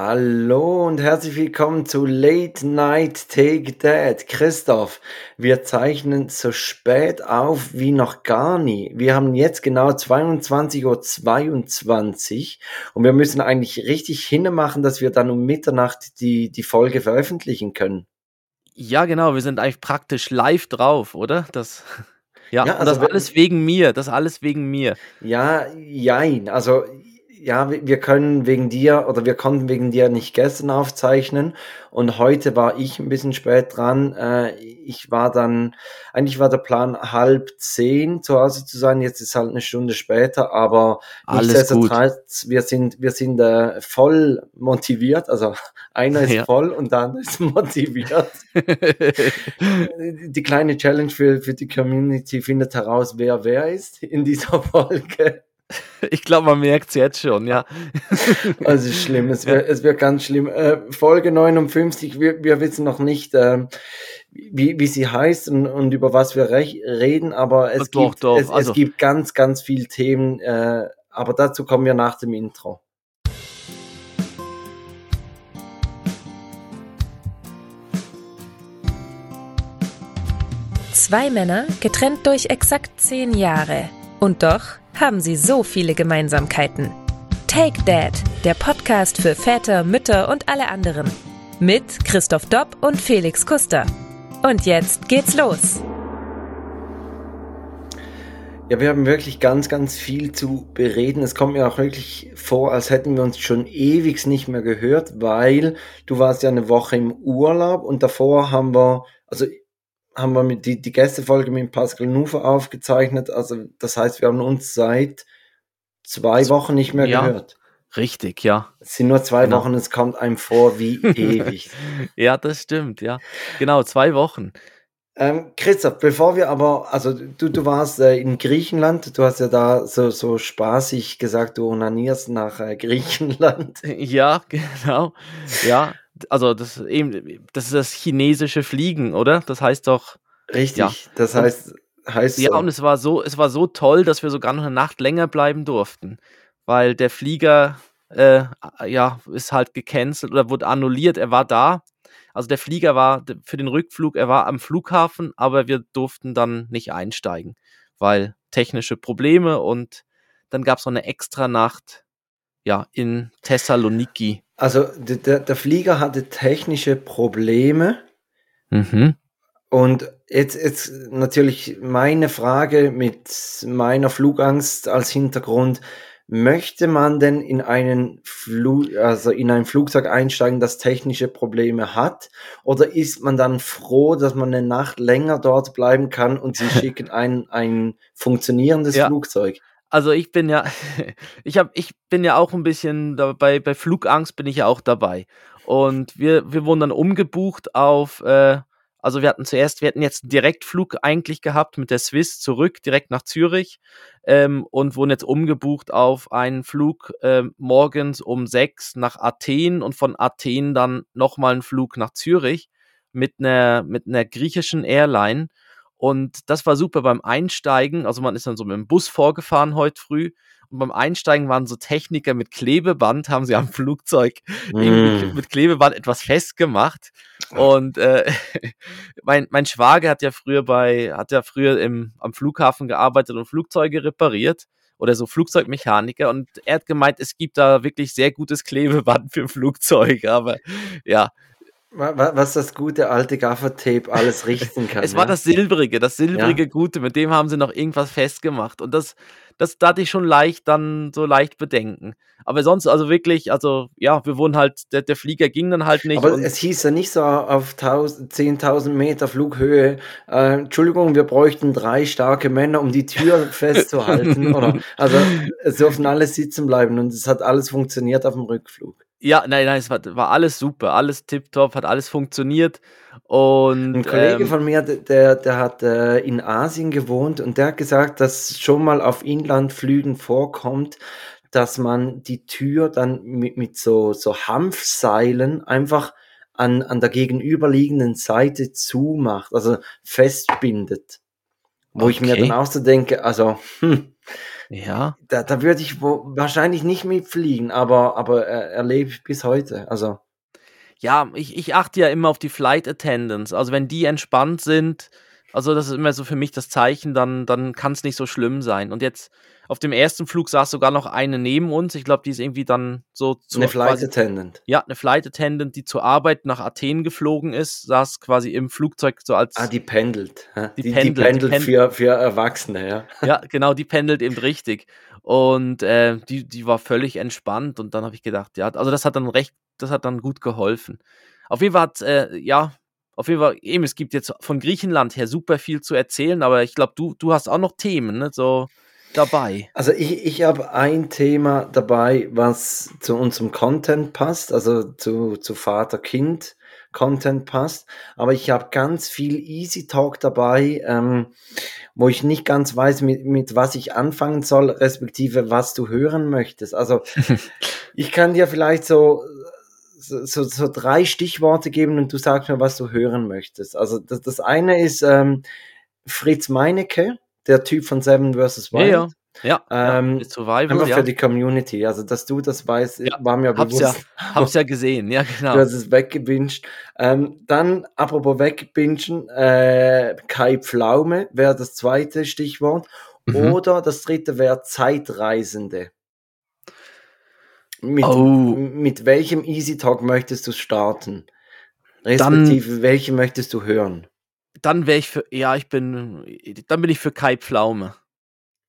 Hallo und herzlich willkommen zu Late Night Take That. Christoph, wir zeichnen so spät auf wie noch gar nie. Wir haben jetzt genau 22.22 Uhr 22 und wir müssen eigentlich richtig hinmachen, dass wir dann um Mitternacht die, die Folge veröffentlichen können. Ja, genau, wir sind eigentlich praktisch live drauf, oder? Das, ja, Ja, also das alles wegen mir, das alles wegen mir. Ja, jein. Also, ja, wir können wegen dir oder wir konnten wegen dir nicht gestern aufzeichnen und heute war ich ein bisschen spät dran. Äh, ich war dann, eigentlich war der Plan halb zehn zu Hause zu sein, jetzt ist halt eine Stunde später, aber nichtsdestotrotz, wir sind, wir sind äh, voll motiviert, also einer ist Ja. voll und der andere ist motiviert. Die kleine Challenge für, für die Community findet heraus, wer wer ist in dieser Folge. ich glaube, man merkt es jetzt schon, ja. Also ist schlimm, es wird, es wird ganz schlimm. Äh, Folge 59, wir, wir wissen noch nicht, ähm, wie, wie sie heißt und, und über was wir rech- reden, aber es, Doch, gibt, doch, es, also- es gibt ganz, ganz viel Themen, äh, aber dazu kommen wir nach dem Intro. Zwei Männer, getrennt durch exakt zehn Jahre. Und doch haben sie so viele Gemeinsamkeiten. Take Dad, der Podcast für Väter, Mütter und alle anderen. Mit Christoph Dopp und Felix Kuster. Und jetzt geht's los. Ja, wir haben wirklich ganz, ganz viel zu bereden. Es kommt mir auch wirklich vor, als hätten wir uns schon ewig nicht mehr gehört, weil du warst ja eine Woche im Urlaub und davor haben wir, also haben wir mit die, die Gästefolge mit Pascal Nufer aufgezeichnet. Also das heißt, wir haben uns seit zwei Wochen nicht mehr ja. gehört. Richtig, ja. Es sind nur zwei Genau. Wochen, es kommt einem vor wie ewig. Ja, das stimmt, ja. Genau, zwei Wochen. Ähm, Christoph, bevor wir aber, also du, du warst äh, in Griechenland, du hast ja da so, so spaßig gesagt, du onanierst nach äh, Griechenland. Ja, genau. Ja, also das ist eben, das ist das chinesische Fliegen, oder? Das heißt doch, Richtig, Ja. das heißt, heißt Ja, so. und es war so, es war so toll, dass wir sogar noch eine Nacht länger bleiben durften, weil der Flieger äh, ja ist halt gecancelt oder wurde annulliert. Er war da, also der Flieger war für den Rückflug, er war am Flughafen, aber wir durften dann nicht einsteigen, weil technische Probleme und dann gab es noch eine extra Nacht ja in Thessaloniki. Also der, der Flieger hatte technische Probleme Mhm. und jetzt, jetzt natürlich meine Frage mit meiner Flugangst als Hintergrund. Möchte man denn in einen Flug, also in ein Flugzeug einsteigen, das technische Probleme hat? Oder ist man dann froh, dass man eine Nacht länger dort bleiben kann und sie schicken ein, ein funktionierendes Ja. Flugzeug? Also ich bin ja, ich habe, ich bin ja auch ein bisschen dabei, bei Flugangst bin ich ja auch dabei. Und wir, wir wurden dann umgebucht auf, äh, also wir hatten zuerst, wir hatten jetzt einen Direktflug eigentlich gehabt mit der Swiss zurück, direkt nach Zürich ähm, und wurden jetzt umgebucht auf einen Flug ähm, morgens um sechs nach Athen und von Athen dann nochmal einen Flug nach Zürich mit einer, mit einer griechischen Airline. Und das war super beim Einsteigen. Also man ist dann so mit dem Bus vorgefahren heute früh. Und beim Einsteigen waren so Techniker mit Klebeband, haben sie am Flugzeug Mm. mit Klebeband etwas festgemacht. Und äh, mein, mein Schwager hat ja früher bei, hat ja früher im, am Flughafen gearbeitet und Flugzeuge repariert oder so Flugzeugmechaniker und er hat gemeint, es gibt da wirklich sehr gutes Klebeband für Flugzeuge, aber ja, Was das gute alte Gaffertape alles richten kann. es war ja? das Silbrige, das silbrige Gute, mit dem haben sie noch irgendwas festgemacht. Und das, das, da hatte ich schon leicht dann so leicht Bedenken. Aber sonst, also wirklich, also ja, wir wurden halt, der, der Flieger ging dann halt nicht. Aber es hieß ja nicht so auf 1000 10.000 Meter Flughöhe, äh, Entschuldigung, wir bräuchten drei starke Männer, um die Tür festzuhalten. oder, also es durften alle sitzen bleiben und es hat alles funktioniert auf dem Rückflug. Ja, nein, nein, es war, war alles super, alles tipptopp, hat alles funktioniert. Und Ein Kollege ähm, von mir, der, der hat äh, in Asien gewohnt und der hat gesagt, dass schon mal auf Inlandflügen vorkommt, dass man die Tür dann mit, mit so, so Hanfseilen einfach an, an der gegenüberliegenden Seite zumacht, also festbindet. Wo ich mir Okay. dann auch so denke, also, hm, Ja. da, da würde ich wahrscheinlich nicht mitfliegen, aber, aber äh, erlebe ich bis heute. Also, Ja, ich, ich achte ja immer auf die Flight Attendants. Also wenn die entspannt sind, also das ist immer so für mich das Zeichen, dann, dann kann es nicht so schlimm sein. Und jetzt auf dem ersten Flug saß sogar noch eine neben uns. Ich glaube, die ist irgendwie dann so zu eine Flight quasi, Attendant. ja, eine Flight Attendant, die zur Arbeit nach Athen geflogen ist, saß quasi im Flugzeug so als Ah, die pendelt. Die Die, pendelt, die pendelt pen- für, für Erwachsene, ja. Ja, genau, die pendelt eben richtig. Und äh, die, die war völlig entspannt. Und dann habe ich gedacht, ja, also das hat dann recht, das hat dann gut geholfen. Auf jeden Fall hat, äh, ja, auf jeden Fall, eben, es gibt jetzt von Griechenland her super viel zu erzählen, aber ich glaube, du, du hast auch noch Themen, ne, so dabei. Also ich, ich habe ein Thema dabei, was zu unserem Content passt, also zu, zu Vater-Kind-Content passt. Aber ich habe ganz viel Easy Talk dabei, ähm, wo ich nicht ganz weiß, mit, mit was ich anfangen soll, respektive was du hören möchtest. Also ich kann dir vielleicht so, so, so, so drei Stichworte geben und du sagst mir, was du hören möchtest. Also das, das eine ist ähm, Fritz Meinecke, der Typ von Seven vs. Wild. ja. Ja, Ähm, ja Survival, Einfach ja. für die Community. Also, dass du das weißt, Ja, war mir Hab's bewusst. ja, hab's ja gesehen, ja, genau. Du hast es weggebinged. Ähm, dann, apropos wegbingen, äh, Kai Pflaume wäre das zweite Stichwort. Mhm. Oder das dritte wäre Zeitreisende. Mit, Oh. mit welchem Easy Talk möchtest du starten? Respektive, welche möchtest du hören? Dann wäre ich für, ja, ich bin, dann bin ich für Kai Pflaume.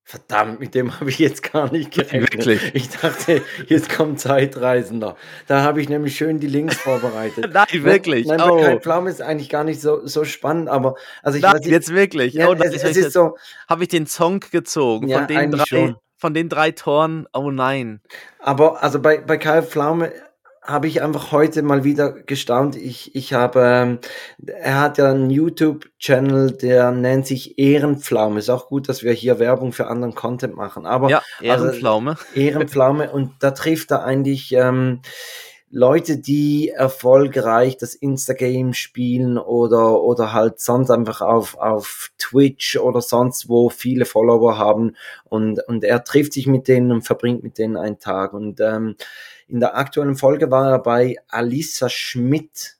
Verdammt, mit dem habe ich jetzt gar nicht gerechnet. Wirklich? Ich dachte, jetzt kommt Zeitreisender. Da habe ich nämlich schön die Links vorbereitet. Nein, wirklich. Nein, oh. Kai Pflaume ist eigentlich gar nicht so, so spannend, aber also ich Nein, weiß jetzt wirklich. ja, oh, es, jetzt es ich ist so, habe ich den Song gezogen Ja, von den drei, schon. von den drei Toren. Oh nein. aber also bei, bei Kai Pflaume habe ich einfach heute mal wieder gestaunt. Ich, ich habe, ähm, er hat ja einen YouTube-Channel, der nennt sich Ehrenpflaume. Ist auch gut, dass wir hier Werbung für anderen Content machen. Aber Ja, also- Ehrenpflaume. Ehrenpflaume und da trifft er eigentlich ähm, Leute, die erfolgreich das Instagame spielen oder, oder halt sonst einfach auf, auf Twitch oder sonst wo viele Follower haben und, und er trifft sich mit denen und verbringt mit denen einen Tag und ähm, in der aktuellen Folge war er bei Alissa Schmidt.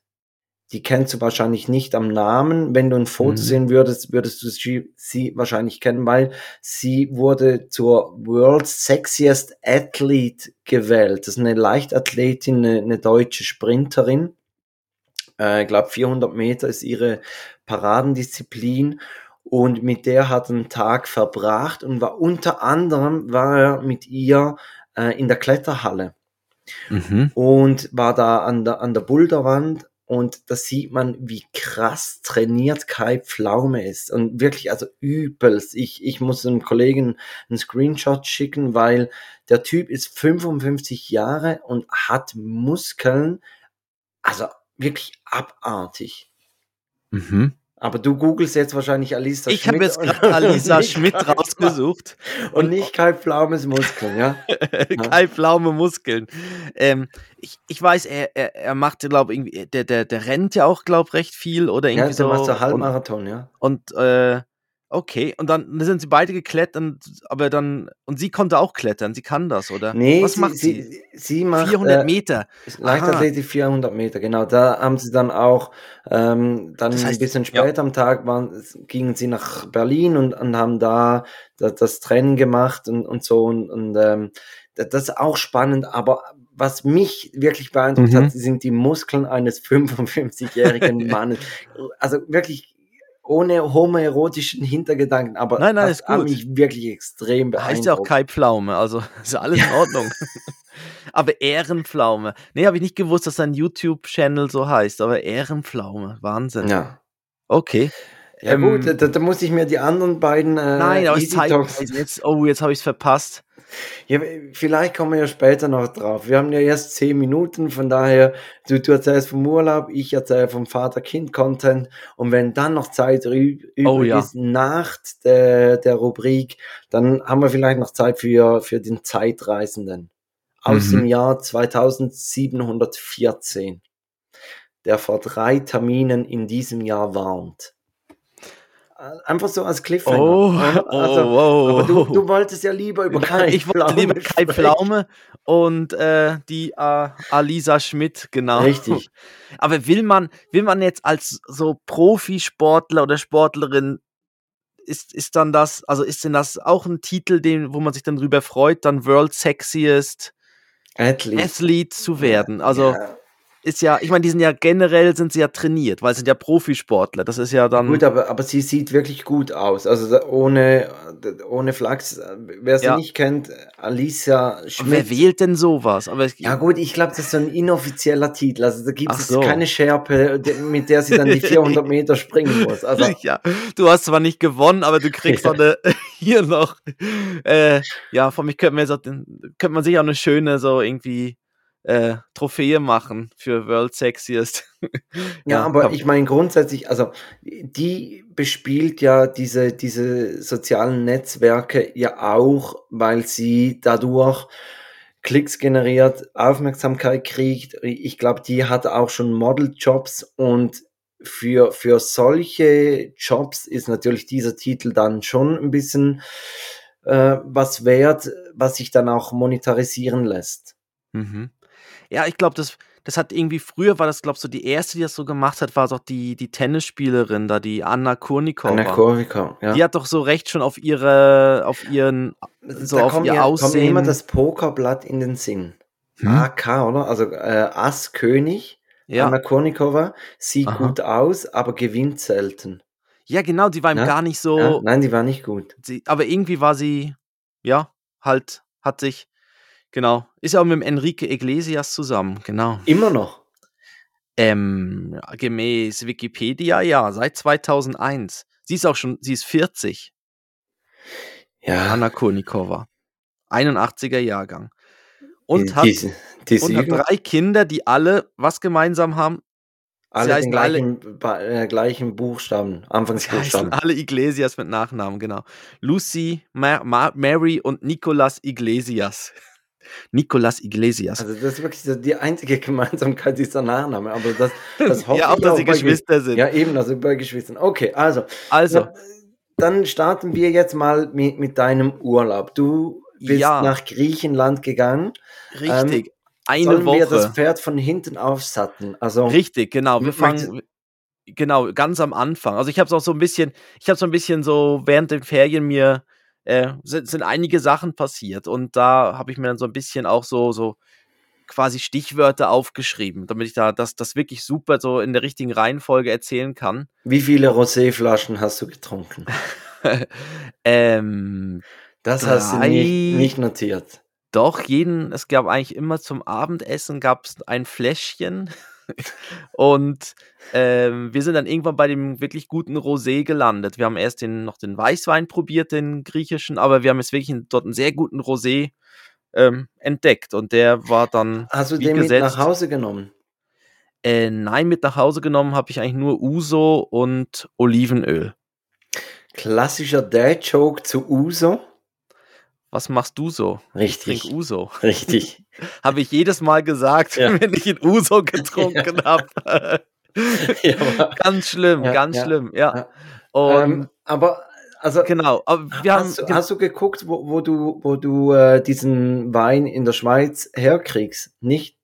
Die kennst du wahrscheinlich nicht am Namen. Wenn du ein Foto Mhm. sehen würdest, würdest du sie, sie wahrscheinlich kennen, weil sie wurde zur World's Sexiest Athlete gewählt. Das ist eine Leichtathletin, eine, eine deutsche Sprinterin. Äh, Ich glaube, 400 Meter ist ihre Paradendisziplin. Und mit der hat er einen Tag verbracht und war unter anderem war er mit ihr äh, in der Kletterhalle Mhm. und war da an der, an der Boulderwand und da sieht man, wie krass trainiert Kai Pflaume ist. Und wirklich, also übelst. Ich, ich muss einem Kollegen einen Screenshot schicken, weil der Typ ist 55 Jahre und hat Muskeln, also wirklich abartig. Mhm. Aber du googelst jetzt wahrscheinlich Alisa Ich habe Schmidt jetzt und- gerade Alisa Schmidt rausgesucht. Und nicht Kai Pflaumes Muskeln, ja? Kai Pflaume Muskeln. Ähm, ich, ich weiß, er, er, er macht, glaube irgendwie, der, der, der rennt ja auch, glaube recht viel oder Ja, irgendwie der so. macht so und, Halbmarathon, ja. und äh, okay, und dann sind sie beide geklettert, aber dann, und sie konnte auch klettern, sie kann das, oder? Nee, Was sie, macht sie? sie, sie macht 400 äh, Meter. Leichtathletik 400 Meter, genau. Da haben sie dann auch, ähm, dann Das heißt, ein bisschen ja. später am Tag waren, gingen sie nach Berlin und, und haben da das, das Training gemacht und, und so und, und ähm, das, das ist auch spannend, aber was mich wirklich beeindruckt Mhm. hat, sind die Muskeln eines 55-jährigen Mannes. Also wirklich ohne homoerotischen Hintergedanken, aber Nein, nein, das ist hat gut. mich wirklich extrem beeindruckt. Heißt ja auch Kai Pflaume, also ist alles in Ordnung. aber Ehrenpflaume. Nee, habe ich nicht gewusst, dass sein YouTube-Channel so heißt, aber Ehrenpflaume. Wahnsinn. Ja. Okay. Ja Ähm, gut, da, da muss ich mir die anderen beiden äh, Nein, aber es zeigt jetzt, oh, jetzt habe ich es verpasst. Ja, vielleicht kommen wir ja später noch drauf. Wir haben ja erst zehn Minuten, von daher, du, du erzählst vom Urlaub, ich erzähle vom Vater-Kind-Content und wenn dann noch Zeit üb- übrig Oh ja. ist nach der, der Rubrik, dann haben wir vielleicht noch Zeit für, für den Zeitreisenden aus Mhm. dem Jahr 2714, der vor drei Terminen in diesem Jahr warnt. Einfach so als Cliffhanger. Oh, Also, oh, wow. aber du, du wolltest ja lieber über Kai ich wollte Pflaume lieber Kai. Pflaume und äh, die äh, Alisa Schmidt, genau. Richtig. Aber will man, will man jetzt als so Profisportler oder Sportlerin, ist, ist dann das, also ist denn das auch ein Titel, den, wo man sich dann drüber freut, dann World Sexiest Athlete. Athlete zu werden? Also Ja. Ist ja, ich meine, die sind ja generell sind sie ja trainiert, weil sie sind ja Profisportler. Das ist ja dann. Gut, aber, aber sie sieht wirklich gut aus. Also ohne, ohne Flachs, wer sie Ja. nicht kennt, Alicia Und wer Schmidt. wählt denn sowas? Aber es, Ja gut, ich glaube, das ist so ein inoffizieller Titel. Also da gibt es so. keine Schärpe, mit der sie dann die 400 Meter springen muss. Also ja, du hast zwar nicht gewonnen, aber du kriegst Ja. eine, hier noch. Äh, ja, von mich könnte man, könnte man sich auch eine schöne so irgendwie äh, Trophäe machen für World Sexiest. Ja, aber kann- ich meine grundsätzlich, also die bespielt ja diese, diese sozialen Netzwerke ja auch, weil sie dadurch Klicks generiert, Aufmerksamkeit kriegt. Ich glaube, die hat auch schon Modeljobs und für, für solche Jobs ist natürlich dieser Titel dann schon ein bisschen äh, was wert, was sich dann auch monetarisieren lässt. Mhm. Ja, ich glaube, das, das hat irgendwie, früher war das, glaube ich, so die erste, die das so gemacht hat, war doch die, die Tennisspielerin da, die Anna Kurnikova. Anna Kournikova, ja. Die hat doch so recht schon auf ihre, auf ihren, so da auf kommt ihr mir, kommt mir immer Aussehen. das Pokerblatt in den Sinn. Hm? AK, oder? Also äh, Ass König, ja. Anna Kournikova, sieht Aha. gut aus, aber gewinnt selten. ja, genau, die war ihm Ja, gar nicht so, Ja? Nein, die war nicht gut. sie, aber irgendwie war sie, ja, halt, hat sich, genau, ist auch mit dem Enrique Iglesias zusammen, genau. Immer noch. Ähm, gemäß Wikipedia, ja, seit 2001. Sie ist auch schon, sie ist 40, Ja, Anna Kurnikova. 81er Jahrgang. Und die, hat, die, die und hat drei Kinder, die alle was gemeinsam haben. alle heißen gleichen, ba- äh, gleichen Buchstaben, Anfangsbuchstaben. alle Iglesias mit Nachnamen, genau. Lucy, Ma Ma Mary und Nicolas Iglesias. Nicolas Iglesias. Also das ist wirklich so die einzige Gemeinsamkeit dieser Nachname. Aber das, das hoffe ja, auch, ich dass sie bei Ge- Geschwister sind. Ja, eben, also bei Geschwistern. Okay, also, also, Ja, dann starten wir jetzt mal mit, mit deinem Urlaub. Du bist Ja. nach Griechenland gegangen. richtig. Eine Sollen wir das Woche. Pferd von hinten aufsatteln? Also, Richtig, genau. Wir fangen genau ganz am Anfang. Also ich habe es auch so ein bisschen, ich habe so ein bisschen so während den Ferien mir äh, sind, sind einige Sachen passiert und da habe ich mir dann so ein bisschen auch so so quasi Stichwörter aufgeschrieben, damit ich da das das wirklich super so in der richtigen Reihenfolge erzählen kann. wie viele Roséflaschen hast du getrunken? ähm, Das hast du Drei. nicht, nicht notiert. Doch, jeden, es gab eigentlich immer zum Abendessen gab es ein Fläschchen. Und ähm, wir sind dann irgendwann bei dem wirklich guten Rosé gelandet. Wir haben erst den, noch den Weißwein probiert, den griechischen, aber wir haben jetzt wirklich dort einen sehr guten Rosé ähm, entdeckt. Und der war dann, Hast du den mit gesetzt. nach Hause genommen? äh, nein, mit nach Hause genommen habe ich eigentlich nur Uso und Olivenöl. Klassischer Dad-Joke zu Uso. Was machst du so? Ich trink Richtig, Uso. richtig. Habe ich jedes Mal gesagt, Ja. wenn ich in Uso getrunken habe. Ja, ganz schlimm, Ja, ganz ja, schlimm, ja. ja. Und ähm, aber, also, genau, aber wir haben hast, du, hast du geguckt, wo, wo du, wo du äh, diesen Wein in der Schweiz herkriegst? Nicht?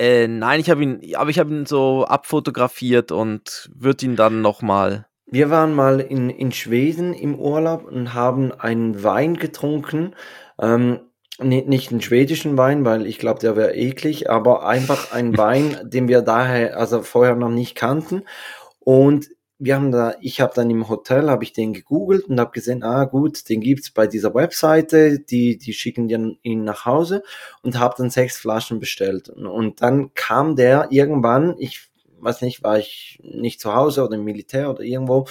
äh, nein, ich habe ihn, aber ich habe ihn so abfotografiert und würde ihn dann noch mal. Wir waren mal in, in Schweden im Urlaub und haben einen Wein getrunken. Ähm, ni- nicht einen schwedischen Wein, weil ich glaube, der wäre eklig, aber einfach einen Wein, den wir daher, also vorher noch nicht kannten. Und wir haben da, ich habe dann im Hotel, habe ich den gegoogelt und habe gesehen, ah gut, den gibt's bei dieser Webseite, die, die schicken den ihn nach Hause und habe dann sechs Flaschen bestellt. Und dann kam der irgendwann, ich weiß nicht, war ich nicht zu Hause oder im Militär oder irgendwo.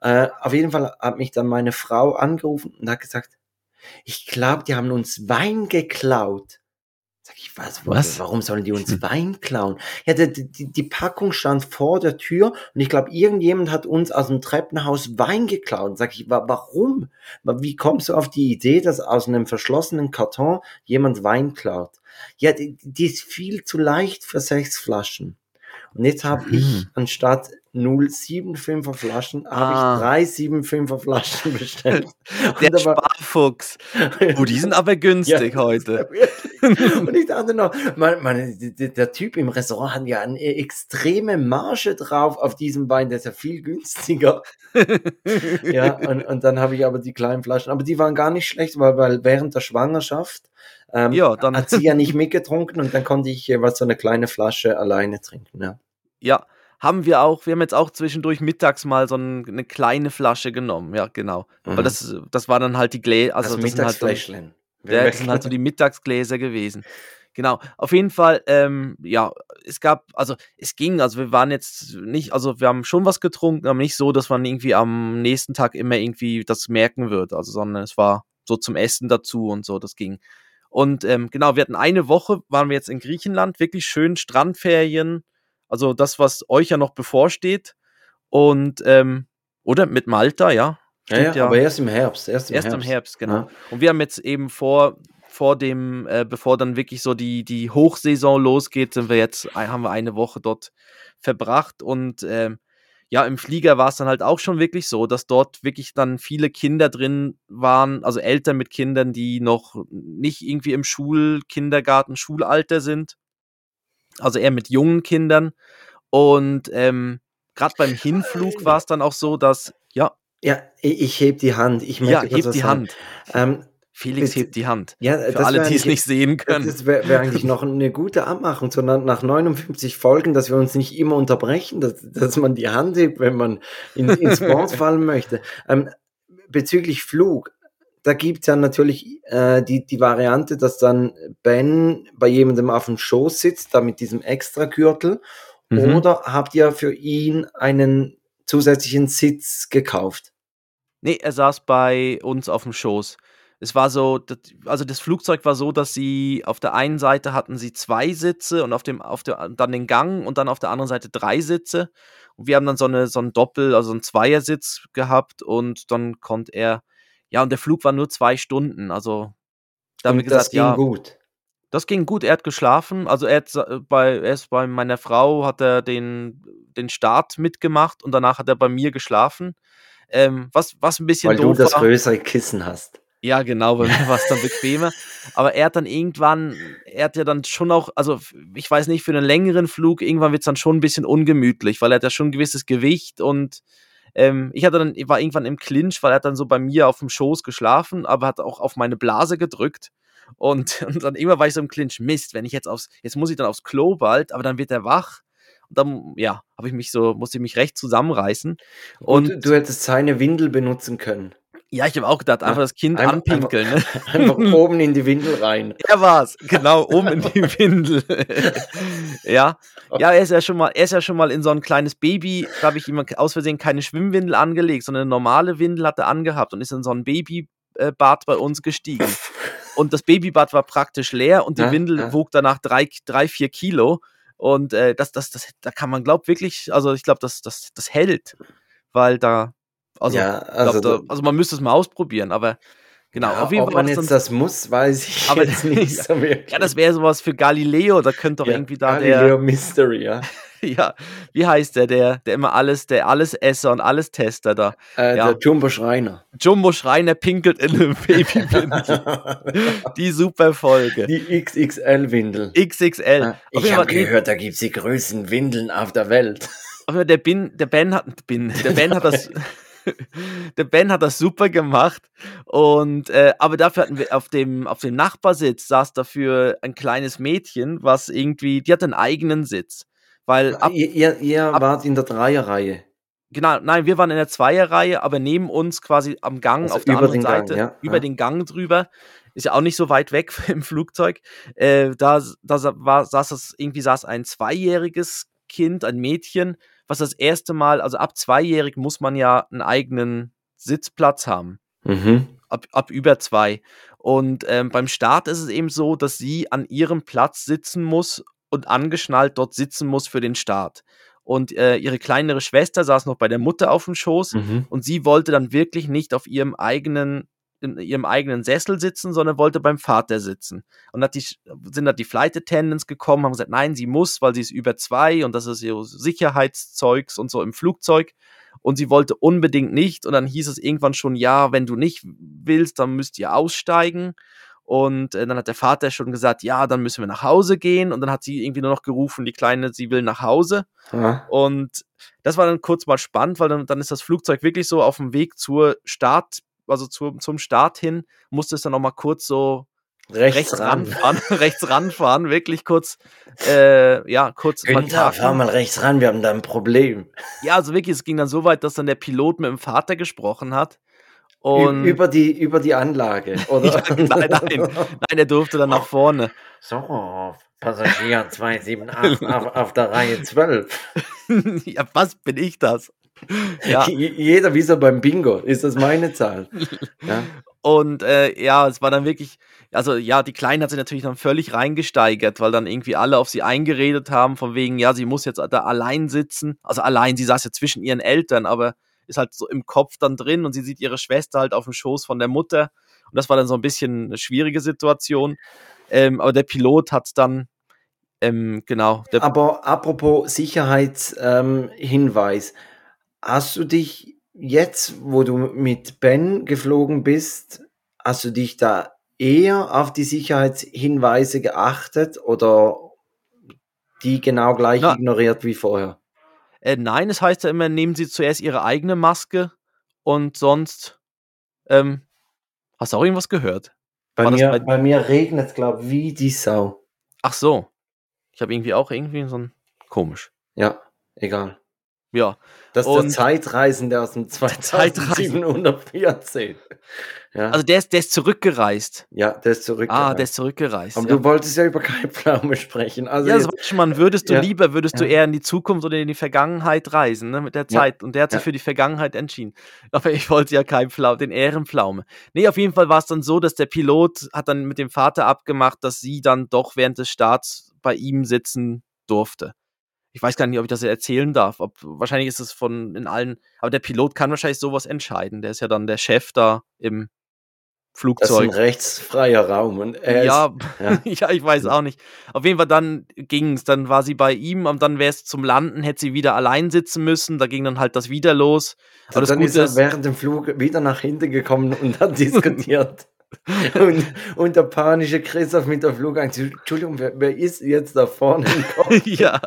Äh, auf jeden Fall hat mich dann meine Frau angerufen und hat gesagt, ich glaube, die haben uns Wein geklaut. Sag ich, was, Was? Warum sollen die uns Wein klauen? Ja, die, die, die Packung stand vor der Tür und ich glaube, irgendjemand hat uns aus dem Treppenhaus Wein geklaut. Sag ich, wa warum? Wie kommst du auf die Idee, dass aus einem verschlossenen Karton jemand Wein klaut? Ja, die, die ist viel zu leicht für sechs Flaschen. Und jetzt habe ich Mhm. anstatt 075er Flaschen, habe Ah. ich drei 75er Flaschen bestellt. Der aber- Sparfuchs. Oh, die sind aber günstig Ja, heute. Und ich dachte noch, man, man, der, der Typ im Restaurant hat ja eine extreme Marge drauf auf diesem Wein, der ist ja viel günstiger. Ja, und, und dann habe ich aber die kleinen Flaschen, aber die waren gar nicht schlecht, weil, weil während der Schwangerschaft ähm, Ja, dann- hat sie ja nicht mitgetrunken und dann konnte ich jeweils so eine kleine Flasche alleine trinken. Ja. Ja, haben wir auch. Wir haben jetzt auch zwischendurch mittags mal so ein, eine kleine Flasche genommen. Ja, genau. Mhm. Weil das, das war dann halt die Gläser. Also das das halt Mittagsfläschchen. ja, das sind halt so die Mittagsgläser gewesen. Genau. Auf jeden Fall, ähm, ja, es gab, also es ging, also wir waren jetzt nicht, also wir haben schon was getrunken, aber nicht so, dass man irgendwie am nächsten Tag immer irgendwie das merken wird. Also, sondern es war so zum Essen dazu und so, das ging. Und ähm, genau, wir hatten eine Woche, waren wir jetzt in Griechenland, wirklich schön Strandferien, also das, was euch ja noch bevorsteht. Und, ähm, oder mit Malta, ja. ja, ja, aber erst im Herbst. Erst im Erst Herbst. im Herbst, genau. Ja. Und wir haben jetzt eben vor, vor dem, äh, bevor dann wirklich so die, die Hochsaison losgeht, sind wir jetzt, haben wir eine Woche dort verbracht und ähm, ja, im Flieger war es dann halt auch schon wirklich so, dass dort wirklich dann viele Kinder drin waren, also Eltern mit Kindern, die noch nicht irgendwie im Schul-, Kindergarten, Schulalter sind. Also eher mit jungen Kindern. Und ähm, gerade beim Hinflug war es dann auch so, dass, ja, Ja, ich, ich heb die Hand. Ich ja, möchte hebt was die sagen. Hand. Ähm, Felix hebt die Hand. ja, Für alle, die es nicht sehen können. Das wäre wär eigentlich noch eine gute Abmachung, sondern nach 59 Folgen, dass wir uns nicht immer unterbrechen, dass, dass man die Hand hebt, wenn man in, ins Wort fallen möchte. Ähm, bezüglich Flug, da gibt's ja natürlich äh, die, die Variante, dass dann Ben bei jemandem auf dem Schoß sitzt, da mit diesem Extragürtel. Mhm. Oder habt ihr für ihn einen zusätzlichen Sitz gekauft? Nee, er saß bei uns auf dem Schoß. Es war so, also das Flugzeug war so, dass sie auf der einen Seite hatten sie zwei Sitze und auf dem, auf der, dann den Gang und dann auf der anderen Seite drei Sitze. Und wir haben dann so eine, so ein Doppel, also einen Zweiersitz gehabt und dann konnte er, ja, und der Flug war nur zwei Stunden. Also da haben wir Und das gesagt, ging ja, gut. das ging gut, er hat geschlafen. Also er, hat, sa- bei, erst bei meiner Frau hat er den, den Start mitgemacht und danach hat er bei mir geschlafen. Ähm, was, was ein bisschen Weil du doof das war. größere Kissen hast. Ja, genau, bei mir war es dann bequemer. Aber er hat dann irgendwann, er hat ja dann schon auch, also ich weiß nicht, für einen längeren Flug, irgendwann wird es dann schon ein bisschen ungemütlich, weil er hat ja schon ein gewisses Gewicht und ähm, ich hatte dann, ich war irgendwann im Clinch, weil er hat dann so bei mir auf dem Schoß geschlafen, aber hat auch auf meine Blase gedrückt. Und, und dann immer war ich so im Clinch, Mist, wenn ich jetzt aufs, jetzt muss ich dann aufs Klo bald, aber dann wird er wach. Und dann, ja, habe ich mich so, musste ich mich recht zusammenreißen. Und Und du hättest seine Windel benutzen können. Ja, ich habe auch gedacht, einfach das Kind Einfach- anpinkeln. Ne? Einfach oben in die Windel rein. Er war's, genau, oben in die Windel. ja. Ja, er ist ja schon mal, er ist ja schon mal in so ein kleines Baby, da habe ich ihm aus Versehen keine Schwimmwindel angelegt, sondern eine normale Windel hat er angehabt und ist in so ein Babybad bei uns gestiegen. Und das Babybad war praktisch leer und die Ja, Windel ja. wog danach drei, drei vier Kilo. Und äh, das, das, das, da kann man, glaubt wirklich, also ich glaube, das, das, das hält. Weil da, also, ja, glaub, also, da, also man müsste es mal ausprobieren, aber genau, ja, auf jeden ob Fall. man jetzt das muss, weiß ich Aber- jetzt nicht so wirklich. ja, das wäre sowas für Galileo, da könnte doch Ja, irgendwie da Galileo Mystery, ja. der, ja, wie heißt der, der, der immer alles, der Allesesser und Alles-Tester da. Äh, Ja. Der Jumbo Schreiner. Jumbo Schreiner pinkelt in einem Babywindel. Die super Folge. Die XXL-Windel. XXL. Auf Ich habe gehört, da gibt's die größten Windeln auf der Welt. Aber der Ben, der Ben hat, Ben, der Ben hat das, der Ben hat das super gemacht. Und, äh, aber dafür hatten wir auf dem, auf dem Nachbarsitz saß dafür ein kleines Mädchen, was irgendwie, die hat einen eigenen Sitz. Weil ab, ihr ihr, ihr ab- wart in der Dreierreihe. genau, nein, wir waren in der Zweierreihe, aber neben uns quasi am Gang Also auf der anderen den Gang, Seite, ja, über ja. den Gang drüber. Ist ja auch nicht so weit weg im Flugzeug. Äh, da da war, saß das, irgendwie saß ein zweijähriges Kind, ein Mädchen, was das erste Mal, also ab zweijährig muss man ja einen eigenen Sitzplatz haben. Mhm. Ab, ab über zwei. Und ähm, beim Start ist es eben so, dass sie an ihrem Platz sitzen muss und angeschnallt dort sitzen muss für den Start. Und äh, ihre kleinere Schwester saß noch bei der Mutter auf dem Schoß Mhm. und sie wollte dann wirklich nicht auf ihrem eigenen in ihrem eigenen Sessel sitzen, sondern wollte beim Vater sitzen. Und hat die, sind da die Flight Attendants gekommen, haben gesagt, nein, sie muss, weil sie ist über zwei und das ist ihr Sicherheitszeugs und so im Flugzeug. Und sie wollte unbedingt nicht. Und dann hieß es irgendwann schon, ja, wenn du nicht willst, dann müsst ihr aussteigen. Und äh, dann hat der Vater schon gesagt, ja, dann müssen wir nach Hause gehen. Und dann hat sie irgendwie nur noch gerufen, die Kleine, sie will nach Hause. Ja. Und das war dann kurz mal spannend, weil dann, dann ist das Flugzeug wirklich so auf dem Weg zur Start, also zu, zum Start hin, musste es dann noch mal kurz so rechts, rechts ran. ranfahren, rechts ranfahren, wirklich kurz, äh, ja, kurz Günther, fahr mal rechts ran, wir haben da ein Problem. Ja, also wirklich, es ging dann so weit, dass dann der Pilot mit dem Vater gesprochen hat und über, die, über die Anlage, oder? nein, nein, nein, er durfte dann nach vorne. So, Passagier 278 auf, auf der Reihe 12. ja, was bin ich das? Ja. Jeder wie so beim Bingo, ist das meine Zahl. Ja. Und äh, ja, es war dann wirklich, also ja, die Kleine hat sich natürlich dann völlig reingesteigert, weil dann irgendwie alle auf sie eingeredet haben, von wegen, ja, sie muss jetzt da allein sitzen. Also allein, sie saß ja zwischen ihren Eltern, aber ist halt so im Kopf dann drin und sie sieht ihre Schwester halt auf dem Schoß von der Mutter. Und das war dann so ein bisschen eine schwierige Situation. Ähm, aber der Pilot hat dann, ähm, genau. aber apropos Sicherheitshinweis, ähm, hast du dich jetzt, wo du mit Ben geflogen bist, hast du dich da eher auf die Sicherheitshinweise geachtet oder die genau gleich Na, ignoriert wie vorher? Äh, nein, es heißt ja immer, nehmen Sie zuerst Ihre eigene Maske und sonst. Ähm, hast du auch irgendwas gehört? Bei mir, bei, bei mir regnet es, glaube ich, wie die Sau. Ach so. Ich habe irgendwie auch irgendwie so ein. Komisch. Ja, egal. Ja. Das ist und der Zeitreisende aus dem 2714. Ja. Also der ist, der ist zurückgereist. Ja, der ist zurückgereist. Ah, der ist zurückgereist. Aber ja. du wolltest ja über keine Pflaume sprechen. Also ja, jetzt, man, würdest du ja. lieber, würdest du eher in die Zukunft oder in die Vergangenheit reisen, ne, mit der Zeit. Und der hat sich für die Vergangenheit entschieden. Aber ich wollte ja kein Pflaume, den Ehrenpflaume. Nee, auf jeden Fall war es dann so, dass der Pilot hat dann mit dem Vater abgemacht, dass sie dann doch während des Starts bei ihm sitzen durfte ich weiß gar nicht, ob ich das erzählen darf. Ob, wahrscheinlich ist es von in allen, aber der Pilot kann wahrscheinlich sowas entscheiden. Der ist ja dann der Chef da im Flugzeug. Das ist ein rechtsfreier Raum. Und ja, ist, ja. ja, ich weiß auch nicht. Auf jeden Fall dann ging es, dann war sie bei ihm und dann wäre es zum Landen, hätte sie wieder allein sitzen müssen. Da ging dann halt das wieder los. Aber also dann ist er während dem Flug wieder nach hinten gekommen und hat diskutiert und, und der panische Christoph mit der Flugangst. Entschuldigung, wer, wer ist jetzt da vorne im Kopf? ja.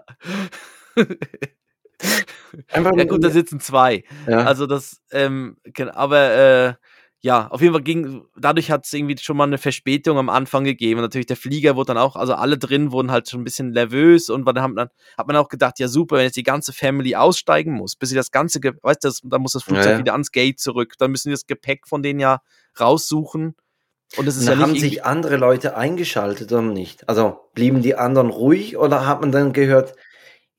Einfach ja gut, da sitzen zwei. Ja. Also das, ähm, aber äh, ja, auf jeden Fall ging, dadurch hat es irgendwie schon mal eine Verspätung am Anfang gegeben. Und natürlich der Flieger wurde dann auch, also alle drin wurden halt schon ein bisschen nervös und dann, dann hat man auch gedacht, ja super, wenn jetzt die ganze Family aussteigen muss, bis sie das ganze, weißt du, dann muss das Flugzeug ja, ja. wieder ans Gate zurück, dann müssen die das Gepäck von denen ja raussuchen und es ist ja haben sich andere Leute eingeschaltet oder nicht? Also blieben die anderen ruhig oder hat man dann gehört,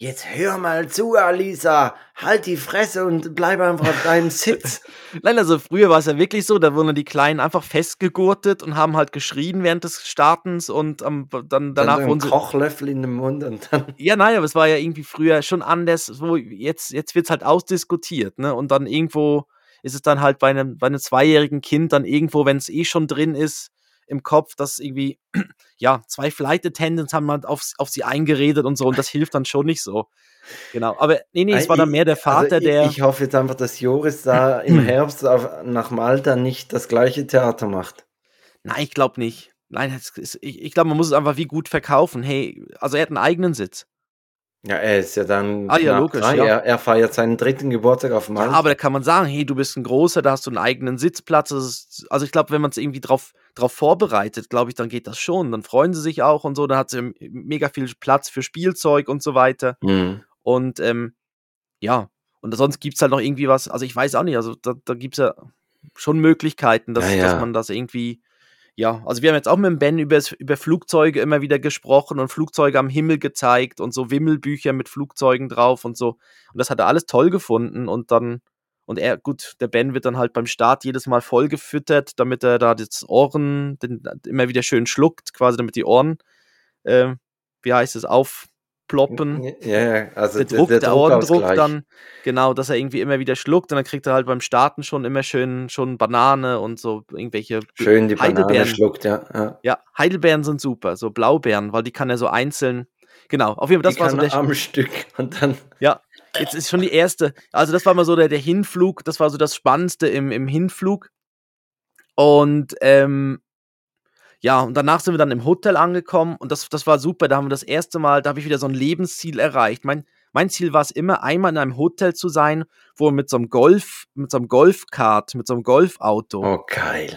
jetzt hör mal zu, Alisa, halt die Fresse und bleib einfach auf deinem Sitz. Nein, also früher war es ja wirklich so, da wurden die Kleinen einfach festgegurtet und haben halt geschrien während des Startens und ähm, dann danach dann so wurden sie. Kochlöffel in den Mund und dann. Ja, nein, aber es war ja irgendwie früher schon anders, wo jetzt, jetzt wird es halt ausdiskutiert, ne? Und dann irgendwo ist es dann halt bei einem, bei einem zweijährigen Kind dann irgendwo, wenn es eh schon drin ist, im Kopf, dass irgendwie, ja, zwei Flight Attendants haben halt auf, auf sie eingeredet und so und das hilft dann schon nicht so. Genau, aber nee, nee, es war dann mehr der also Vater, also ich, der. Ich hoffe jetzt einfach, dass Joris da im Herbst auf, nach Malta nicht das gleiche Theater macht. Nein, ich glaube nicht. Nein, ist, ich, ich glaube, man muss es einfach wie gut verkaufen. Hey, also er hat einen eigenen Sitz. Ja, er ist ja dann ah, ja, logisch, drei. Ja. Er, er, feiert seinen dritten Geburtstag auf Malta. Ja, aber da kann man sagen, hey, du bist ein großer, da hast du einen eigenen Sitzplatz. Ist, also ich glaube, wenn man es irgendwie drauf, drauf vorbereitet, glaube ich, dann geht das schon. Dann freuen sie sich auch und so. Dann hat sie mega viel Platz für Spielzeug und so weiter. Mhm. Und ähm, ja, und sonst gibt es halt noch irgendwie was, also ich weiß auch nicht, also da, da gibt es ja schon Möglichkeiten, dass, ja, dass man das irgendwie ja, also wir haben jetzt auch mit dem Ben über, über Flugzeuge immer wieder gesprochen und Flugzeuge am Himmel gezeigt und so Wimmelbücher mit Flugzeugen drauf und so. Und das hat er alles toll gefunden und dann, und er, gut, der Ben wird dann halt beim Start jedes Mal voll gefüttert, damit er da das Ohren den, immer wieder schön schluckt, quasi damit die Ohren, äh, wie heißt es, auf, aufploppen. Ja, ja, also der Druck, der, der Ohrdruck dann, genau, dass er irgendwie immer wieder schluckt und dann kriegt er halt beim Starten schon immer schön schon Banane und so irgendwelche Schön die Banane schluckt, ja, ja. Ja, Heidelbeeren sind super, so Blaubeeren, weil die kann er so einzeln, genau, auf jeden Fall, das die war so der am Stück und dann. Ja, jetzt ist schon die erste, also das war mal so der, der Hinflug, das war so das Spannendste im, im Hinflug und ähm, ja, und danach sind wir dann im Hotel angekommen und das, das war super. Da haben wir das erste Mal, da habe ich wieder so ein Lebensziel erreicht. Mein, mein Ziel war es immer, einmal in einem Hotel zu sein, wo man mit so einem Golf, mit so einem Golfkart, mit so einem Golfauto oh.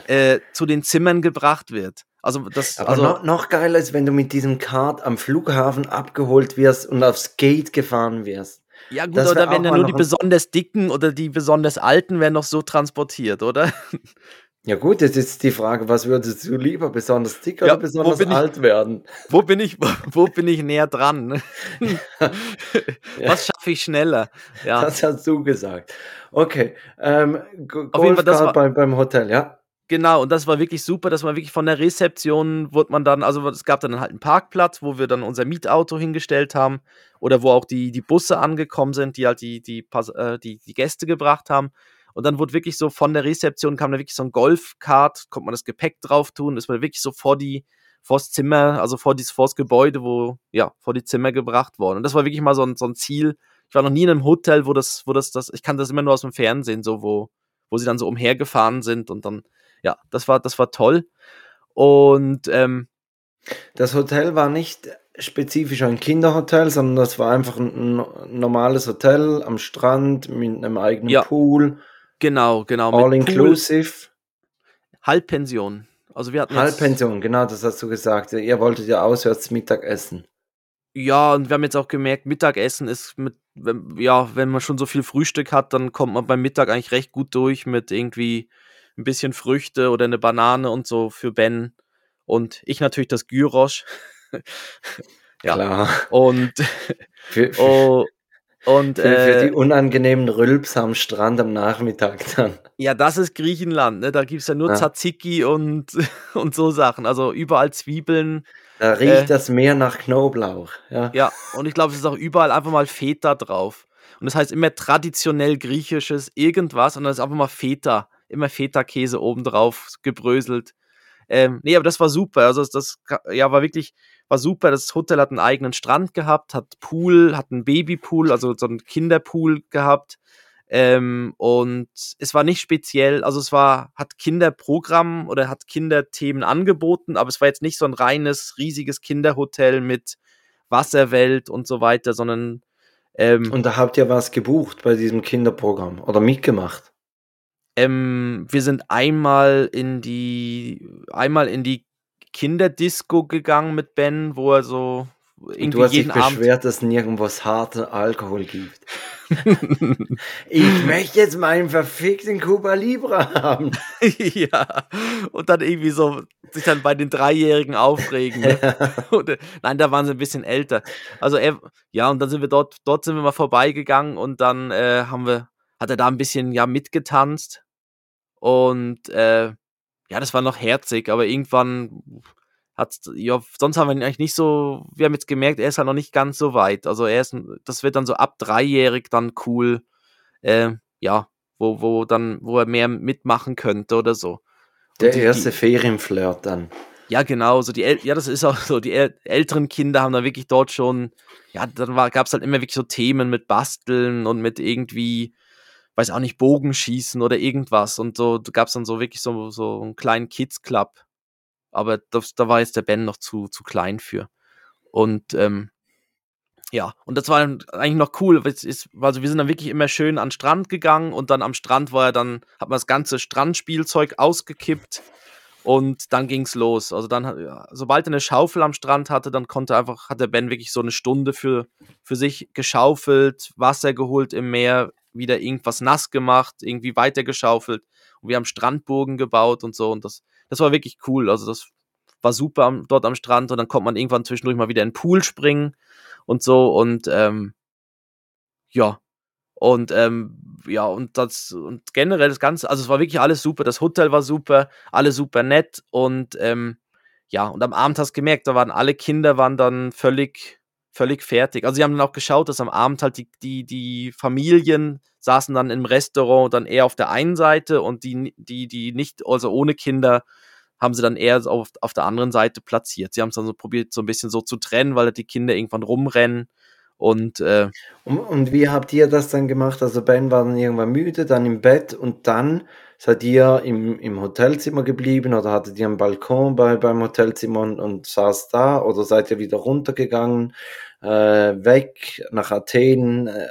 Äh, zu den Zimmern gebracht wird. Also das, Aber also, noch, noch geiler ist, wenn du mit diesem Kart am Flughafen abgeholt wirst und aufs Gate gefahren wirst. Ja gut, oder werden ja nur die besonders dicken oder die besonders alten werden noch so transportiert, oder? Ja gut, jetzt ist die Frage, was würdest du lieber, besonders dick ja, oder besonders alt ich, werden? Wo bin ich, wo, bin ich näher dran? ja. Was schaffe ich schneller? Ja. Das hast du gesagt. Okay, ähm, Auf jeden Fall, das war, beim, beim Hotel, ja? Genau, und das war wirklich super, dass man wirklich von der Rezeption wurde man dann, also es gab dann halt einen Parkplatz, wo wir dann unser Mietauto hingestellt haben oder wo auch die, die Busse angekommen sind, die halt die, die, äh, die, die Gäste gebracht haben. Und dann wurde wirklich so von der Rezeption kam da wirklich so ein Golfkart, konnte man das Gepäck drauf tun, ist man wirklich so vor die, vors Zimmer, also vor dieses, vors Gebäude, wo, ja, vor die Zimmer gebracht worden. Und das war wirklich mal so ein, so ein Ziel. Ich war noch nie in einem Hotel, wo das, wo das, das, ich kann das immer nur aus dem Fernsehen, so, wo, wo sie dann so umhergefahren sind und dann, ja, das war, das war toll. Und, ähm, das Hotel war nicht spezifisch ein Kinderhotel, sondern das war einfach ein, ein normales Hotel am Strand mit einem eigenen ja. Pool. Genau, genau. All inclusive. Halbpension. Also wir hatten Halbpension, genau, das hast du gesagt. Ihr wolltet ja auswärts Mittag essen. Ja, und wir haben jetzt auch gemerkt, Mittagessen ist mit, ja, wenn man schon so viel Frühstück hat, dann kommt man beim Mittag eigentlich recht gut durch mit irgendwie ein bisschen Früchte oder eine Banane und so für Ben. Und ich natürlich das Gyrosch. ja. Klar. Und, für, für, oh, und, für, äh, für die unangenehmen Rülps am Strand am Nachmittag dann. Ja, das ist Griechenland, ne? Da gibt es ja nur ja. Tzatziki und, und so Sachen. Also überall Zwiebeln. Da riecht äh, das Meer nach Knoblauch. Ja, ja und ich glaube, es ist auch überall einfach mal Feta drauf. Und das heißt immer traditionell griechisches irgendwas und dann ist einfach mal Feta. Immer Feta-Käse obendrauf gebröselt. Ähm, nee, aber das war super. Also das ja, war wirklich, war super. Das Hotel hat einen eigenen Strand gehabt, hat Pool, hat einen Babypool, also so einen Kinderpool gehabt. Ähm, und es war nicht speziell, also es war, hat Kinderprogramm oder hat Kinderthemen angeboten, aber es war jetzt nicht so ein reines, riesiges Kinderhotel mit Wasserwelt und so weiter, sondern ähm, Und da habt ihr was gebucht bei diesem Kinderprogramm oder mitgemacht? Ähm, wir sind einmal in die, einmal in die Kinderdisco gegangen mit Ben, wo er so irgendwie du hast jeden dich Abend beschwert, dass nirgendwo harten Alkohol gibt. ich möchte jetzt meinen verfickten Cuba Libre haben. ja, und dann irgendwie so sich dann bei den Dreijährigen aufregen. Ne? und, äh, nein, da waren sie ein bisschen älter. Also er, ja, und dann sind wir dort, dort sind wir mal vorbeigegangen und dann äh, haben wir, hat er da ein bisschen ja mitgetanzt und äh, ja, das war noch herzig, aber irgendwann hat, ja, sonst haben wir ihn eigentlich nicht so, wir haben jetzt gemerkt, er ist halt noch nicht ganz so weit. Also er ist, das wird dann so ab dreijährig dann cool, äh, ja, wo, wo dann, wo er mehr mitmachen könnte oder so. Der die, erste die, Ferienflirt dann. Ja, genau, so die, ja, das ist auch so, die älteren Kinder haben da wirklich dort schon, ja, dann gab es halt immer wirklich so Themen mit Basteln und mit irgendwie, weiß auch nicht, Bogenschießen oder irgendwas. Und so gab es dann so wirklich so, so einen kleinen Kids-Club. Aber das, da war jetzt der Ben noch zu, zu klein für. Und ähm, ja, und das war eigentlich noch cool. Also wir sind dann wirklich immer schön an den Strand gegangen und dann am Strand war er dann, hat man das ganze Strandspielzeug ausgekippt und dann ging's los. Also dann, sobald er eine Schaufel am Strand hatte, dann konnte einfach, hat der Ben wirklich so eine Stunde für, für sich geschaufelt, Wasser geholt im Meer, wieder irgendwas nass gemacht, irgendwie weitergeschaufelt. Und wir haben Strandburgen gebaut und so. Und das, das war wirklich cool. Also das war super am, dort am Strand. Und dann konnte man irgendwann zwischendurch mal wieder in den Pool springen und so. Und ähm, ja. Und ähm, ja, und das, und generell das Ganze, also es war wirklich alles super. Das Hotel war super, alle super nett. Und ähm, ja, und am Abend hast du gemerkt, da waren alle Kinder waren dann völlig völlig fertig. Also sie haben dann auch geschaut, dass am Abend halt die, die, die Familien saßen dann im Restaurant dann eher auf der einen Seite und die, die, die nicht, also ohne Kinder, haben sie dann eher auf, auf der anderen Seite platziert. Sie haben es dann so probiert, so ein bisschen so zu trennen, weil die Kinder irgendwann rumrennen. Und, äh, und, und wie habt ihr das dann gemacht? Also Ben war dann irgendwann müde, dann im Bett und dann seid ihr im, im Hotelzimmer geblieben oder hattet ihr einen Balkon bei, beim Hotelzimmer und, und saß da oder seid ihr wieder runtergegangen, äh, weg nach Athen? Äh,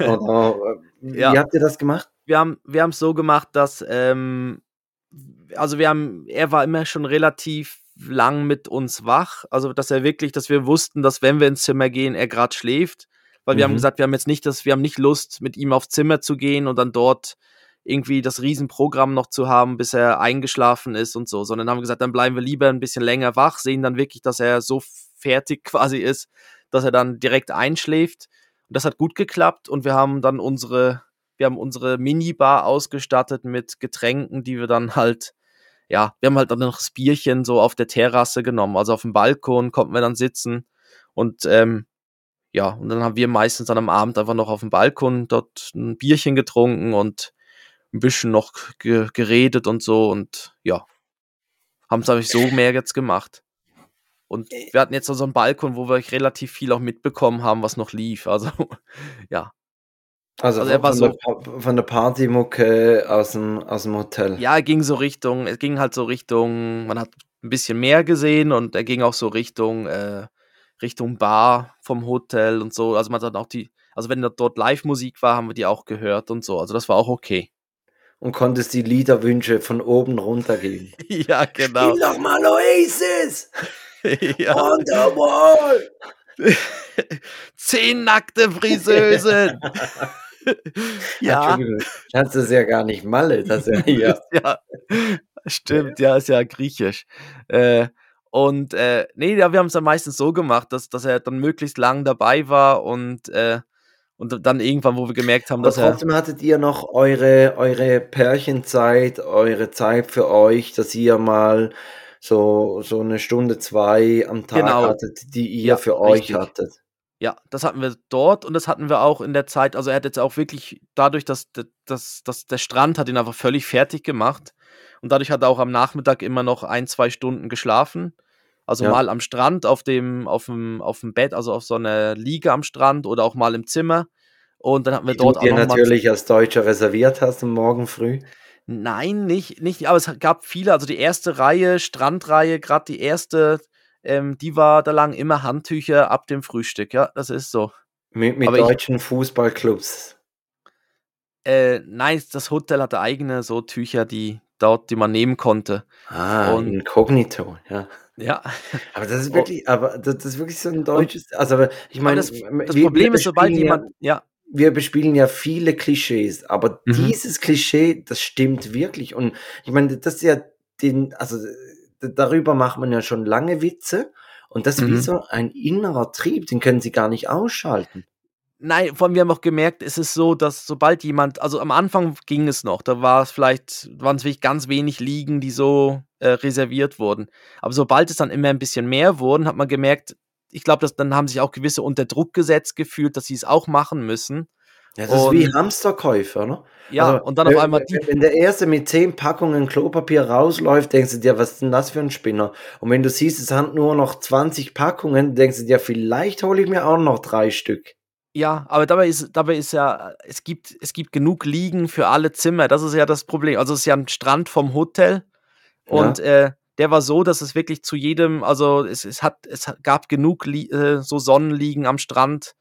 oder, äh, ja. Wie habt ihr das gemacht? Wir haben wir es so gemacht, dass ähm, also wir haben, er war immer schon relativ lang mit uns wach. Also, dass er wirklich, dass wir wussten, dass wenn wir ins Zimmer gehen, er gerade schläft. Weil wir haben mhm. gesagt, wir haben jetzt nicht das, wir haben nicht Lust, mit ihm aufs Zimmer zu gehen und dann dort irgendwie das Riesenprogramm noch zu haben, bis er eingeschlafen ist und so, sondern haben gesagt, dann bleiben wir lieber ein bisschen länger wach, sehen dann wirklich, dass er so fertig quasi ist, dass er dann direkt einschläft. Und das hat gut geklappt und wir haben dann unsere, wir haben unsere Minibar ausgestattet mit Getränken, die wir dann halt ja, wir haben halt dann noch das Bierchen so auf der Terrasse genommen. Also auf dem Balkon konnten wir dann sitzen. Und ähm, ja, und dann haben wir meistens dann am Abend einfach noch auf dem Balkon dort ein Bierchen getrunken und ein bisschen noch ge geredet und so. Und ja, haben es eigentlich so mehr jetzt gemacht. Und äh. wir hatten jetzt so einen Balkon, wo wir relativ viel auch mitbekommen haben, was noch lief. Also, ja. Also, also er war von, so, der, von der Partymucke aus dem, aus dem Hotel. Ja, er ging so Richtung, es ging halt so Richtung, man hat ein bisschen mehr gesehen und er ging auch so Richtung, äh, Richtung Bar vom Hotel und so. Also man hat auch die, also wenn dort Live-Musik war, haben wir die auch gehört und so. Also das war auch okay. Und konntest die Liederwünsche von oben runter geben. ja, genau. Spiel doch mal Oasis! ja. On the wall! Zehn nackte Friseusen! ja. Entschuldigung, das ist ja gar nicht Malle, das ja hier. ja, stimmt, ja, ist ja griechisch. Äh, und äh, nee, ja, wir haben es dann meistens so gemacht, dass, dass er dann möglichst lang dabei war und, äh, und dann irgendwann, wo wir gemerkt haben, Aber dass trotzdem er. Trotzdem hattet ihr noch eure, eure Pärchenzeit, eure Zeit für euch, dass ihr mal so, so eine Stunde, zwei am Tag genau. hattet, die ihr ja, für richtig. euch hattet. Ja, das hatten wir dort und das hatten wir auch in der Zeit. Also er hat jetzt auch wirklich dadurch, dass, dass, dass der Strand hat ihn einfach völlig fertig gemacht. Und dadurch hat er auch am Nachmittag immer noch ein, zwei Stunden geschlafen. Also ja. mal am Strand, auf dem, auf dem, auf dem Bett, also auf so einer Liege am Strand oder auch mal im Zimmer. Und dann hatten wir Die dort du dir auch noch natürlich als Deutscher reserviert hast am Morgen früh. Nein, nicht, nicht, aber es gab viele, also die erste Reihe, Strandreihe, gerade die erste, ähm, die war, da lagen immer Handtücher ab dem Frühstück, ja, das ist so. Mit, mit deutschen ich, Fußballclubs. Äh, nein, das Hotel hatte eigene so Tücher, die dort, die man nehmen konnte. Ah, Und, inkognito, ja. Ja. Aber das ist oh. wirklich, oh. aber das ist wirklich so ein deutsches, also ich meine, das, das wir, Problem ist, sobald jemand, ja, wir bespielen ja viele Klischees, aber mhm. dieses Klischee, das stimmt wirklich. Und ich meine, das ist ja den, also darüber macht man ja schon lange Witze und das ist mhm. wie so ein innerer Trieb, den können sie gar nicht ausschalten. Nein, vor allem, wir haben auch gemerkt, es ist so, dass sobald jemand, also am Anfang ging es noch, da war es vielleicht, waren es wirklich ganz wenig Liegen, die so äh, reserviert wurden. Aber sobald es dann immer ein bisschen mehr wurden, hat man gemerkt, ich glaube, dann haben sich auch gewisse unter Druck gesetzt gefühlt, dass sie es auch machen müssen. Ja, das und, ist wie Hamsterkäufer, ne? Ja, also, und dann auf einmal die. Wenn der Erste mit zehn Packungen Klopapier rausläuft, denkst du dir, was ist denn das für ein Spinner? Und wenn du siehst, es sind nur noch 20 Packungen, denkst du dir, vielleicht hole ich mir auch noch drei Stück. Ja, aber dabei ist, dabei ist ja, es gibt, es gibt genug Liegen für alle Zimmer. Das ist ja das Problem. Also es ist ja ein Strand vom Hotel. Und ja. äh, der war so, dass es wirklich zu jedem, also es, es hat, es gab genug äh, so Sonnenliegen am Strand.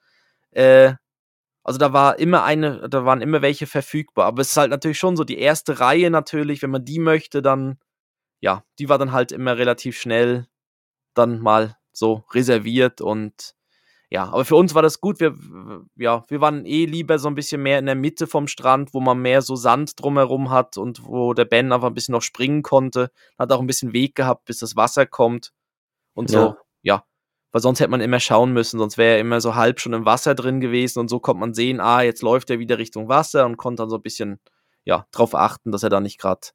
Äh, also da war immer eine, da waren immer welche verfügbar. Aber es ist halt natürlich schon so, die erste Reihe natürlich, wenn man die möchte, dann, ja, die war dann halt immer relativ schnell dann mal so reserviert und ja, aber für uns war das gut. Wir, ja, wir waren eh lieber so ein bisschen mehr in der Mitte vom Strand, wo man mehr so Sand drumherum hat und wo der Ben einfach ein bisschen noch springen konnte. Hat auch ein bisschen Weg gehabt, bis das Wasser kommt und so. Ja, ja. weil sonst hätte man immer schauen müssen, sonst wäre er immer so halb schon im Wasser drin gewesen und so konnte man sehen, ah, jetzt läuft er wieder Richtung Wasser und konnte dann so ein bisschen, ja, drauf achten, dass er da nicht gerade,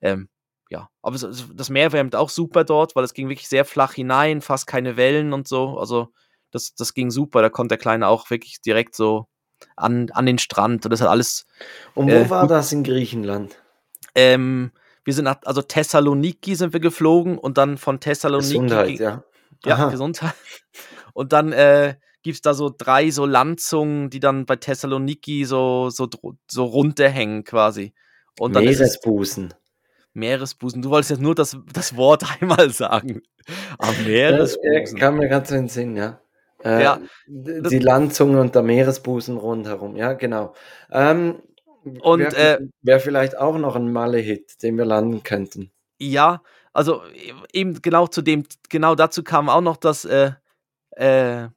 ähm, ja, aber das Meer war auch super dort, weil es ging wirklich sehr flach hinein, fast keine Wellen und so. Also das, das ging super. Da konnte der Kleine auch wirklich direkt so an, an den Strand und das hat alles. Und wo äh, war das in Griechenland? Ähm, wir sind nach, also Thessaloniki sind wir geflogen und dann von Thessaloniki. Gesundheit, ja. Ja, Aha. Gesundheit. Und dann äh, gibt es da so drei so Landzungen, die dann bei Thessaloniki so, so, so runterhängen quasi. Und dann Meeresbusen. Meeresbusen. Du wolltest jetzt nur das, das Wort einmal sagen. Aber ah, Meeresbusen. kam mir ganz in den Sinn, ja. Äh, ja. Die Landzunge und der Meeresbusen rundherum, ja, genau. Ähm, und wäre äh, wär vielleicht auch noch ein Malle-Hit, den wir landen könnten. Ja, also e, eben genau zu dem, genau dazu kam auch noch das äh, äh,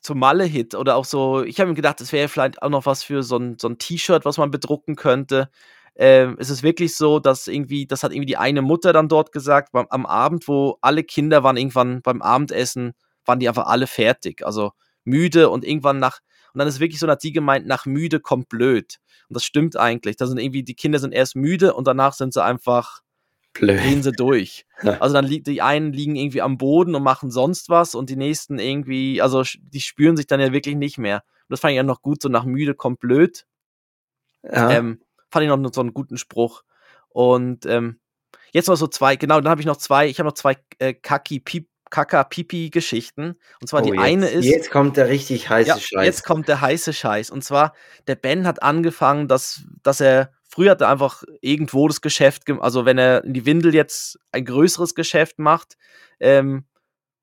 zum Malle-Hit oder auch so, ich habe mir gedacht, es wäre vielleicht auch noch was für so ein, so ein T-Shirt, was man bedrucken könnte. Ähm, es ist wirklich so, dass irgendwie, das hat irgendwie die eine Mutter dann dort gesagt, beim, am Abend, wo alle Kinder waren irgendwann beim Abendessen, waren die einfach alle fertig, also müde und irgendwann nach, und dann ist wirklich so, hat sie gemeint, nach müde kommt blöd. Und das stimmt eigentlich. Da sind irgendwie, die Kinder sind erst müde und danach sind sie einfach, blöd. gehen sie durch. Also dann liegt, die einen liegen irgendwie am Boden und machen sonst was und die nächsten irgendwie, also die spüren sich dann ja wirklich nicht mehr. Und das fand ich ja noch gut, so nach müde kommt blöd. Ja. Ähm, fand ich noch so einen guten Spruch. Und ähm, jetzt noch so zwei, genau, dann habe ich noch zwei, ich habe noch zwei äh, Kaki Piep Kaka-Pipi-Geschichten. Und zwar oh, die jetzt, eine ist. Jetzt kommt der richtig heiße ja, Scheiß. Jetzt kommt der heiße Scheiß. Und zwar, der Ben hat angefangen, dass, dass er. Früher hat er einfach irgendwo das Geschäft, also wenn er in die Windel jetzt ein größeres Geschäft macht, ähm,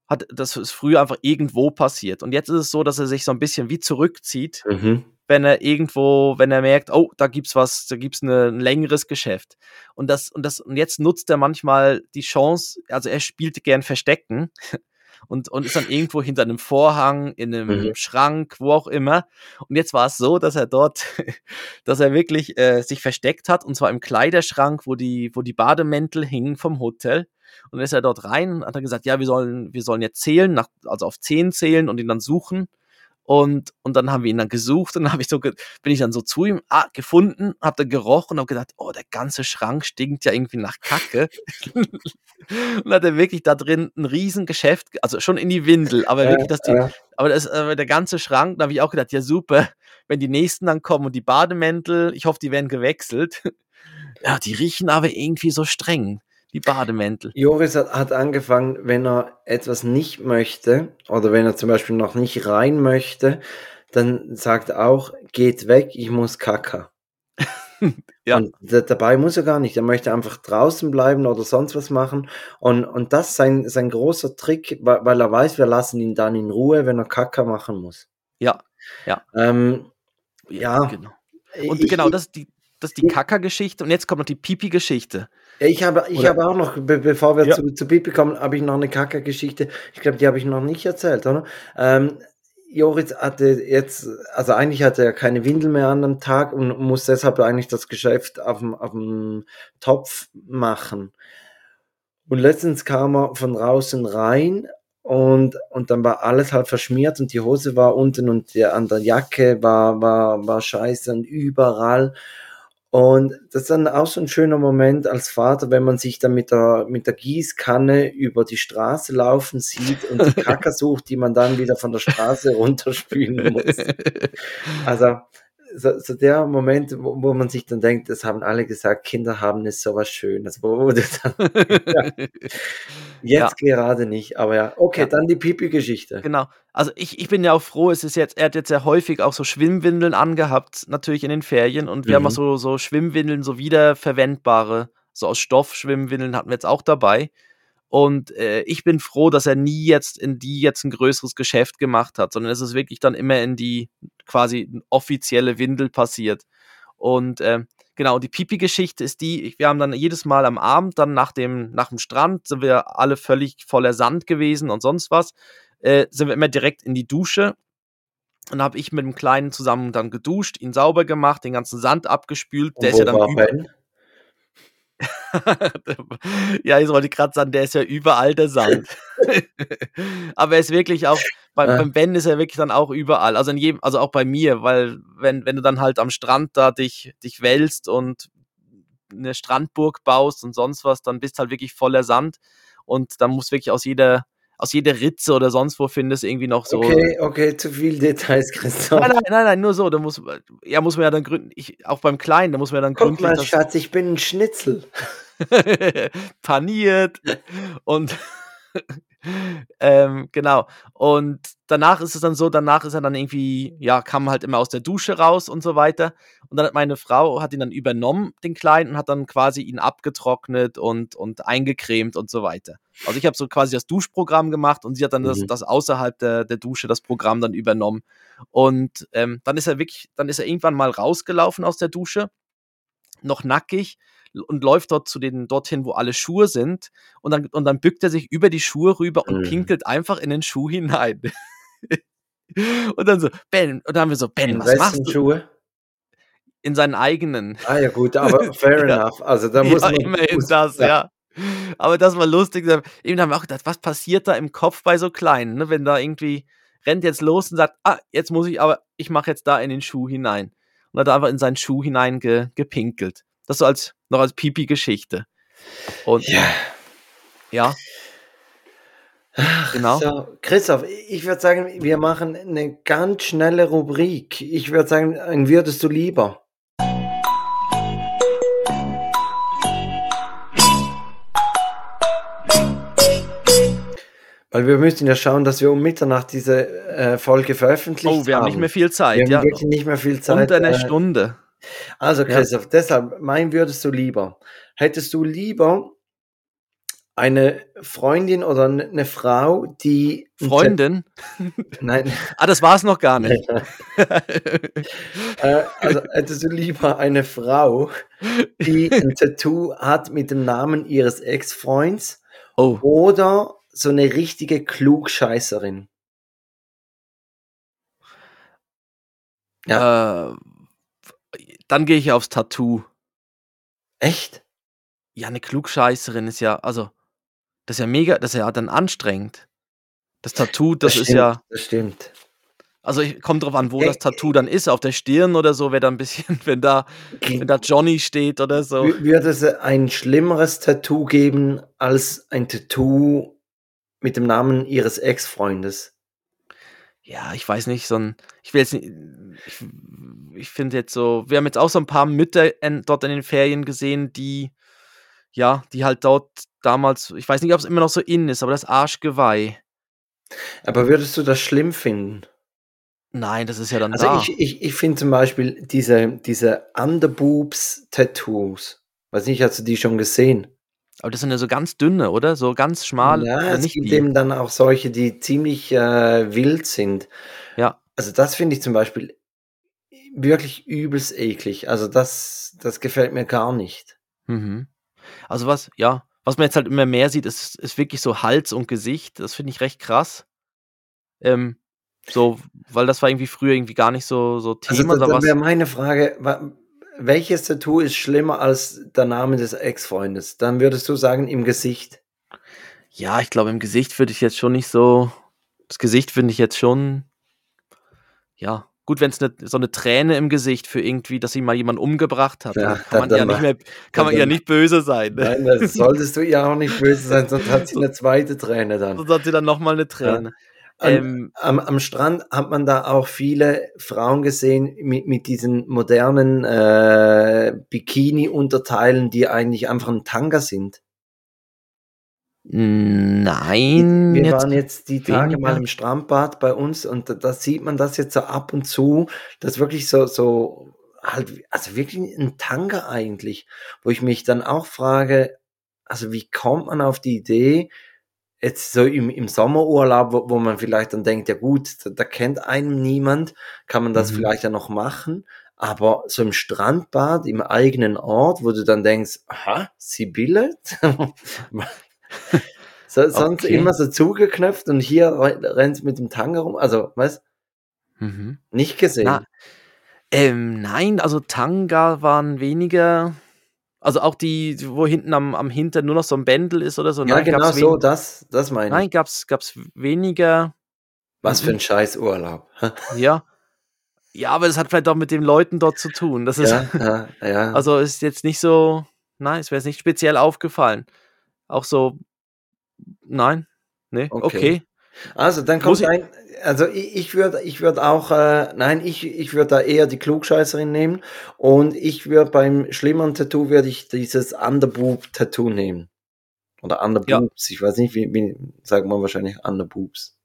hat das ist früher einfach irgendwo passiert. Und jetzt ist es so, dass er sich so ein bisschen wie zurückzieht. Mhm wenn er irgendwo, wenn er merkt, oh, da gibt's was, da gibt's eine, ein längeres Geschäft. Und das, und das, und jetzt nutzt er manchmal die Chance, also er spielt gern Verstecken und, und ist dann irgendwo hinter einem Vorhang, in einem mhm. Schrank, wo auch immer. Und jetzt war es so, dass er dort, dass er wirklich äh, sich versteckt hat, und zwar im Kleiderschrank, wo die, wo die Bademäntel hingen vom Hotel. Und dann ist er dort rein und hat er gesagt, ja, wir sollen, wir sollen jetzt zählen, nach, also auf zehn zählen und ihn dann suchen. Und, und dann haben wir ihn dann gesucht und dann habe ich so, bin ich dann so zu ihm, ah, gefunden, habe dann gerochen und habe gedacht, oh, der ganze Schrank stinkt ja irgendwie nach Kacke. und hat er wirklich da drin ein Riesengeschäft, also schon in die Windel, aber wirklich, dass die, aber, das, aber der ganze Schrank, da habe ich auch gedacht, ja super, wenn die nächsten dann kommen und die Bademäntel, ich hoffe, die werden gewechselt. ja, die riechen aber irgendwie so streng die Bademäntel. Joris hat, hat, angefangen, wenn er etwas nicht möchte oder wenn er zum Beispiel noch nicht rein möchte, dann sagt er auch, geht weg, ich muss kacker. ja. Und dabei muss er gar nicht. Er möchte einfach draußen bleiben oder sonst was machen. Und, und das ist sein, sein großer Trick, weil, weil er weiß, wir lassen ihn dann in Ruhe, wenn er Kacker machen muss. Ja, ja. Ähm, ja. Genau. Und ich, genau, das ist die, das ist die Kacker-Geschichte und jetzt kommt noch die Pipi-Geschichte. Ich habe, ich habe auch noch, be bevor wir ja. zu, zu Pipi kommen, habe ich noch eine Kacker-Geschichte. Ich glaube, die habe ich noch nicht erzählt, oder? Ähm, Joris hatte jetzt, also eigentlich hatte er keine Windel mehr an dem Tag und muss deshalb eigentlich das Geschäft auf dem, auf dem Topf machen. Und letztens kam er von draußen rein und, und dann war alles halt verschmiert und die Hose war unten und der, an der Jacke war, war, war scheiße und überall. Und das ist dann auch so ein schöner Moment als Vater, wenn man sich dann mit der, mit der Gießkanne über die Straße laufen sieht und die Kacker sucht, die man dann wieder von der Straße runterspülen muss. Also, so, so der Moment, wo, wo, man sich dann denkt, das haben alle gesagt, Kinder haben es so was Schönes. Wo, dann, ja. Jetzt ja. gerade nicht, aber ja. Okay, ja. dann die Pipi-Geschichte. Genau. Also ich, ich bin ja auch froh, es ist jetzt, er hat jetzt sehr häufig auch so Schwimmwindeln angehabt, natürlich in den Ferien. Und wir mhm. haben auch so, so Schwimmwindeln, so wiederverwendbare, so aus Stoff Schwimmwindeln hatten wir jetzt auch dabei. Und äh, ich bin froh, dass er nie jetzt in die jetzt ein größeres Geschäft gemacht hat, sondern es ist wirklich dann immer in die quasi offizielle Windel passiert. Und äh, genau, die Pipi-Geschichte ist die, wir haben dann jedes Mal am Abend, dann nach dem, nach dem Strand, sind wir alle völlig voller Sand gewesen und sonst was, äh, sind wir immer direkt in die Dusche. Und habe ich mit dem Kleinen zusammen dann geduscht, ihn sauber gemacht, den ganzen Sand abgespült. Und der ist ja dann über, ja, ich wollte gerade sagen, der ist ja überall der Sand. Aber er ist wirklich auch, beim, beim Ben ist er wirklich dann auch überall. Also in jedem, also auch bei mir, weil wenn, wenn du dann halt am Strand da dich, dich wälzt und eine Strandburg baust und sonst was, dann bist halt wirklich voller Sand. Und dann muss wirklich aus jeder, aus jeder Ritze oder sonst wo findest irgendwie noch so. Okay, okay, zu viel Details, Christoph. Nein, nein, nein, nein, nur so. Da muss, ja, muss man ja dann gründen. Ich, auch beim Kleinen, da muss man ja dann Guck gründlich mal, Schatz, ich bin ein Schnitzel. paniert und ähm, genau. Und danach ist es dann so, danach ist er dann irgendwie, ja, kam halt immer aus der Dusche raus und so weiter. Und dann hat meine Frau, hat ihn dann übernommen, den Kleinen, und hat dann quasi ihn abgetrocknet und, und eingecremt und so weiter. Also ich habe so quasi das Duschprogramm gemacht und sie hat dann das, Mhm. das außerhalb der, der Dusche das Programm dann übernommen. Und ähm, dann ist er wirklich, dann ist er irgendwann mal rausgelaufen aus der Dusche, noch nackig und läuft dort zu den dorthin, wo alle Schuhe sind und dann und dann bückt er sich über die Schuhe rüber und Mhm. pinkelt einfach in den Schuh hinein. und dann so Ben und dann haben wir so Ben, In was machst du Schuhe? in seinen eigenen? Ah ja gut, aber fair Ja. enough. Also da muss ja, man immerhin das, ja. Aber das war lustig. Eben haben wir auch gedacht, was passiert da im Kopf bei so Kleinen, ne? wenn da irgendwie rennt jetzt los und sagt, ah, jetzt muss ich aber, ich mache jetzt da in den Schuh hinein. Und hat einfach in seinen Schuh hinein ge, gepinkelt. Das so als, noch als Pipi-Geschichte. Und Ja. ja, genau. So, Christoph, ich würde sagen, wir machen eine ganz schnelle Rubrik. Ich würde sagen, ein würdest du lieber? Weil wir müssen ja schauen, dass wir um Mitternacht diese äh, Folge veröffentlicht Oh, wir haben nicht mehr viel Wir Zeit, haben ja. wirklich nicht mehr viel Zeit. Unter einer äh, Stunde. Also Ja. Christoph, deshalb, mein würdest du lieber. Hättest du lieber eine Freundin oder eine Frau, die... Freundin? Nein, Ah, das war es noch gar nicht. äh, also hättest du lieber eine Frau, die ein Tattoo hat mit dem Namen ihres Ex-Freunds oh, oder so eine richtige Klugscheißerin? äh, dann gehe ich aufs Tattoo. Echt? Ja, eine Klugscheißerin ist ja, also, das ist ja mega, das ist ja dann anstrengend. Das Tattoo, das, ist stimmt, ja, Das stimmt. also ich, kommt drauf an, wo das Tattoo dann ist, auf der Stirn oder so, wäre da ein bisschen, wenn da, wenn da Johnny steht oder so. Wür- Würde es ein schlimmeres Tattoo geben als ein Tattoo mit dem Namen ihres Ex-Freundes? Ja, ich weiß nicht, so ein, ich will jetzt nicht, ich, ich finde jetzt so, wir haben jetzt auch so ein paar Mütter in, dort in den Ferien gesehen, die, ja, die halt dort damals, ich weiß nicht, ob es immer noch so in ist, aber das Arschgeweih. Aber würdest du das schlimm finden? Nein, das ist ja dann Also da. ich, ich, ich finde zum Beispiel diese, diese Underboobs-Tattoos. Weiß nicht, hast du die schon gesehen? Aber das sind ja so ganz dünne, oder? So ganz schmal. ja, oder es nicht gibt die. eben dann auch solche, die ziemlich äh, wild sind. Ja. Also das finde ich zum Beispiel wirklich übelst eklig. Also das, das gefällt mir gar nicht. Mhm. Also was, ja, was man jetzt halt immer mehr sieht, ist, ist wirklich so Hals und Gesicht. Das finde ich recht krass. Ähm, so, weil das war irgendwie früher irgendwie gar nicht so, so Also Thema. da, da dann war's- wäre meine Frage, welches Tattoo ist schlimmer als der Name des Ex-Freundes? Dann würdest du sagen im Gesicht. ja, ich glaube, im Gesicht würde ich jetzt schon nicht so. Das Gesicht finde ich jetzt schon. Ja, gut, wenn es ne, so eine Träne im Gesicht für irgendwie, dass sie mal jemand umgebracht hat, Ja, kann man ja nicht mehr, kann man ja nicht böse sein. Ne? Nein, das solltest du ja auch nicht böse sein, sonst hat sie eine zweite Träne dann. Sonst hat sie dann nochmal eine Träne. An- Ähm, Am, am Strand hat man da auch viele Frauen gesehen mit, mit diesen modernen äh, Bikini-Unterteilen, die eigentlich einfach ein Tanga sind. nein, Wir jetzt waren jetzt die Tage weniger. mal im Strandbad bei uns und da, da sieht man das jetzt so ab und zu, dass wirklich so, so halt, also wirklich ein Tanga eigentlich, wo ich mich dann auch frage, also wie kommt man auf die Idee, jetzt so im, im Sommerurlaub, wo, wo man vielleicht dann denkt, ja gut, da, da kennt einem niemand, kann man das Mhm. vielleicht ja noch machen, aber so im Strandbad, im eigenen Ort, wo du dann denkst, aha, Sibylle? so, sonst Okay. immer so zugeknöpft und hier re- rennt mit dem Tanga rum, also, was? Mhm. Nicht gesehen. Na, ähm, nein, also Tanga waren weniger. Also auch die, wo hinten am, am Hintern nur noch so ein Bändel ist oder so. ja, nein, genau so, das, das meine ich. Nein, gab's, gab's weniger. Was für ein scheiß Urlaub. Ja. Ja, aber das hat vielleicht auch mit den Leuten dort zu tun. Das ist, ja, ja, ja. also ist jetzt nicht so, nein, es wäre jetzt nicht speziell aufgefallen. Auch so, nein. Nee, okay. okay. Also dann kommt ein, also ich, ich würde ich würd auch, äh, nein, ich, ich würde da eher die Klugscheißerin nehmen und ich würde beim schlimmeren Tattoo würde ich dieses Underboob-Tattoo nehmen. Oder Underboobs, ja. ich weiß nicht, wie, wie sagt man wahrscheinlich Underboobs.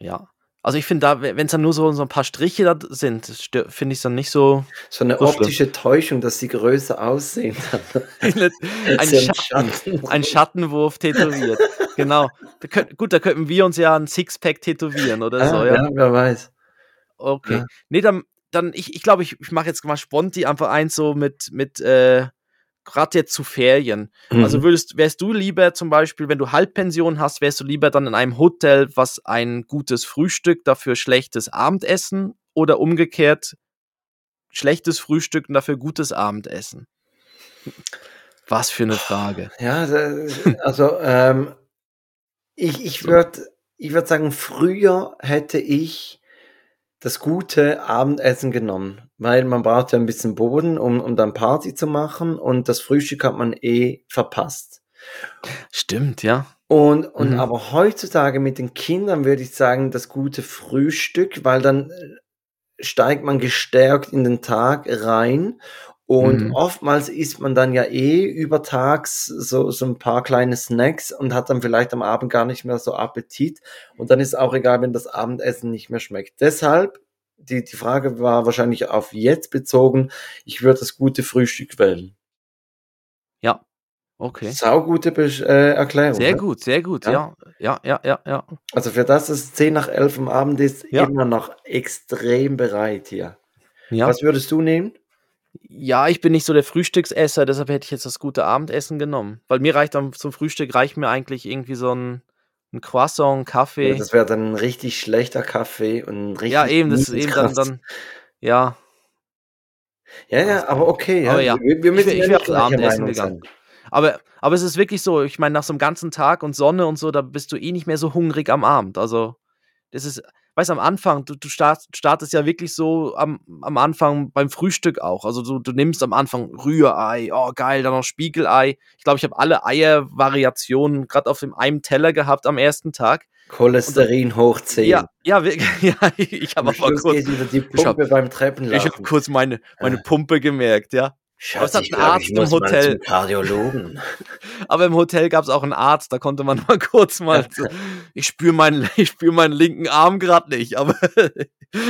Ja. Also ich finde da, wenn es dann nur so, so ein paar Striche da sind, finde ich es dann nicht so. So eine so optische schlimm. Täuschung, dass sie größer aussehen. ein, Schatten, Schatten. ein Schattenwurf tätowiert. genau. Da könnt, gut, da könnten wir uns ja ein Sixpack tätowieren oder ah, so. Ja, ja wer weiß. Okay. Ja. Nee, dann, dann ich, ich glaube, ich, ich mache jetzt mal Sponti einfach eins so mit, mit äh, gerade jetzt zu Ferien. Also mhm. Also würdest, wärst du lieber zum Beispiel, wenn du Halbpension hast, wärst du lieber dann in einem Hotel, was ein gutes Frühstück, dafür schlechtes Abendessen oder umgekehrt schlechtes Frühstück und dafür gutes Abendessen? Was für eine Frage. Ja, also ähm, ich, ich würde ich würd sagen, früher hätte ich das gute Abendessen genommen, weil man braucht ja ein bisschen Boden, um, um dann Party zu machen und das Frühstück hat man eh verpasst. Stimmt, ja. Und, und mhm. aber heutzutage mit den Kindern würde ich sagen, das gute Frühstück, weil dann äh, steigt man gestärkt in den Tag rein und mhm. oftmals isst man dann ja eh übertags so, so ein paar kleine Snacks und hat dann vielleicht am Abend gar nicht mehr so Appetit. Und dann ist auch egal, wenn das Abendessen nicht mehr schmeckt. Deshalb, die, die Frage war wahrscheinlich auf jetzt bezogen, ich würde das gute Frühstück wählen. Ja, okay. Saugute äh, Erklärung. Sehr ne? gut, sehr gut, ja. ja. Ja, ja, ja, Also für das, dass es 10 nach 11 am Abend ist, ja. immer noch extrem bereit hier. Ja. Was würdest du nehmen? Ja, ich bin nicht so der Frühstücksesser, deshalb hätte ich jetzt das gute Abendessen genommen. Weil mir reicht dann zum Frühstück reicht mir eigentlich irgendwie so ein, ein Croissant, ein Kaffee. Ja, das wäre dann ein richtig schlechter Kaffee und ein richtig. Ja, eben, das ist eben dann, dann, ja. Ja, ja, aber okay, ja. Aber ja. Wir, wir müssen ich, ich nicht Abendessen gegangen. Aber, aber es ist wirklich so, ich meine, nach so einem ganzen Tag und Sonne und so, da bist du eh nicht mehr so hungrig am Abend. Also, das ist, weißt am Anfang, du, du start, startest ja wirklich so am, am Anfang beim Frühstück auch. Also du, du nimmst am Anfang Rührei, oh geil, dann noch Spiegelei. Ich glaube, ich habe alle Eiervariationen gerade auf dem einen Teller gehabt am ersten Tag. Cholesterin hoch 10. Ja, ja, ja ich habe aber kurz. Ich habe kurz meine, meine äh. Pumpe gemerkt, ja. Schatz, hat einen Arzt im Hotel. Kardiologen. Aber im Hotel gab es auch einen Arzt, da konnte man mal kurz mal. So, ich spüre meinen, ich spür meinen linken Arm gerade nicht, aber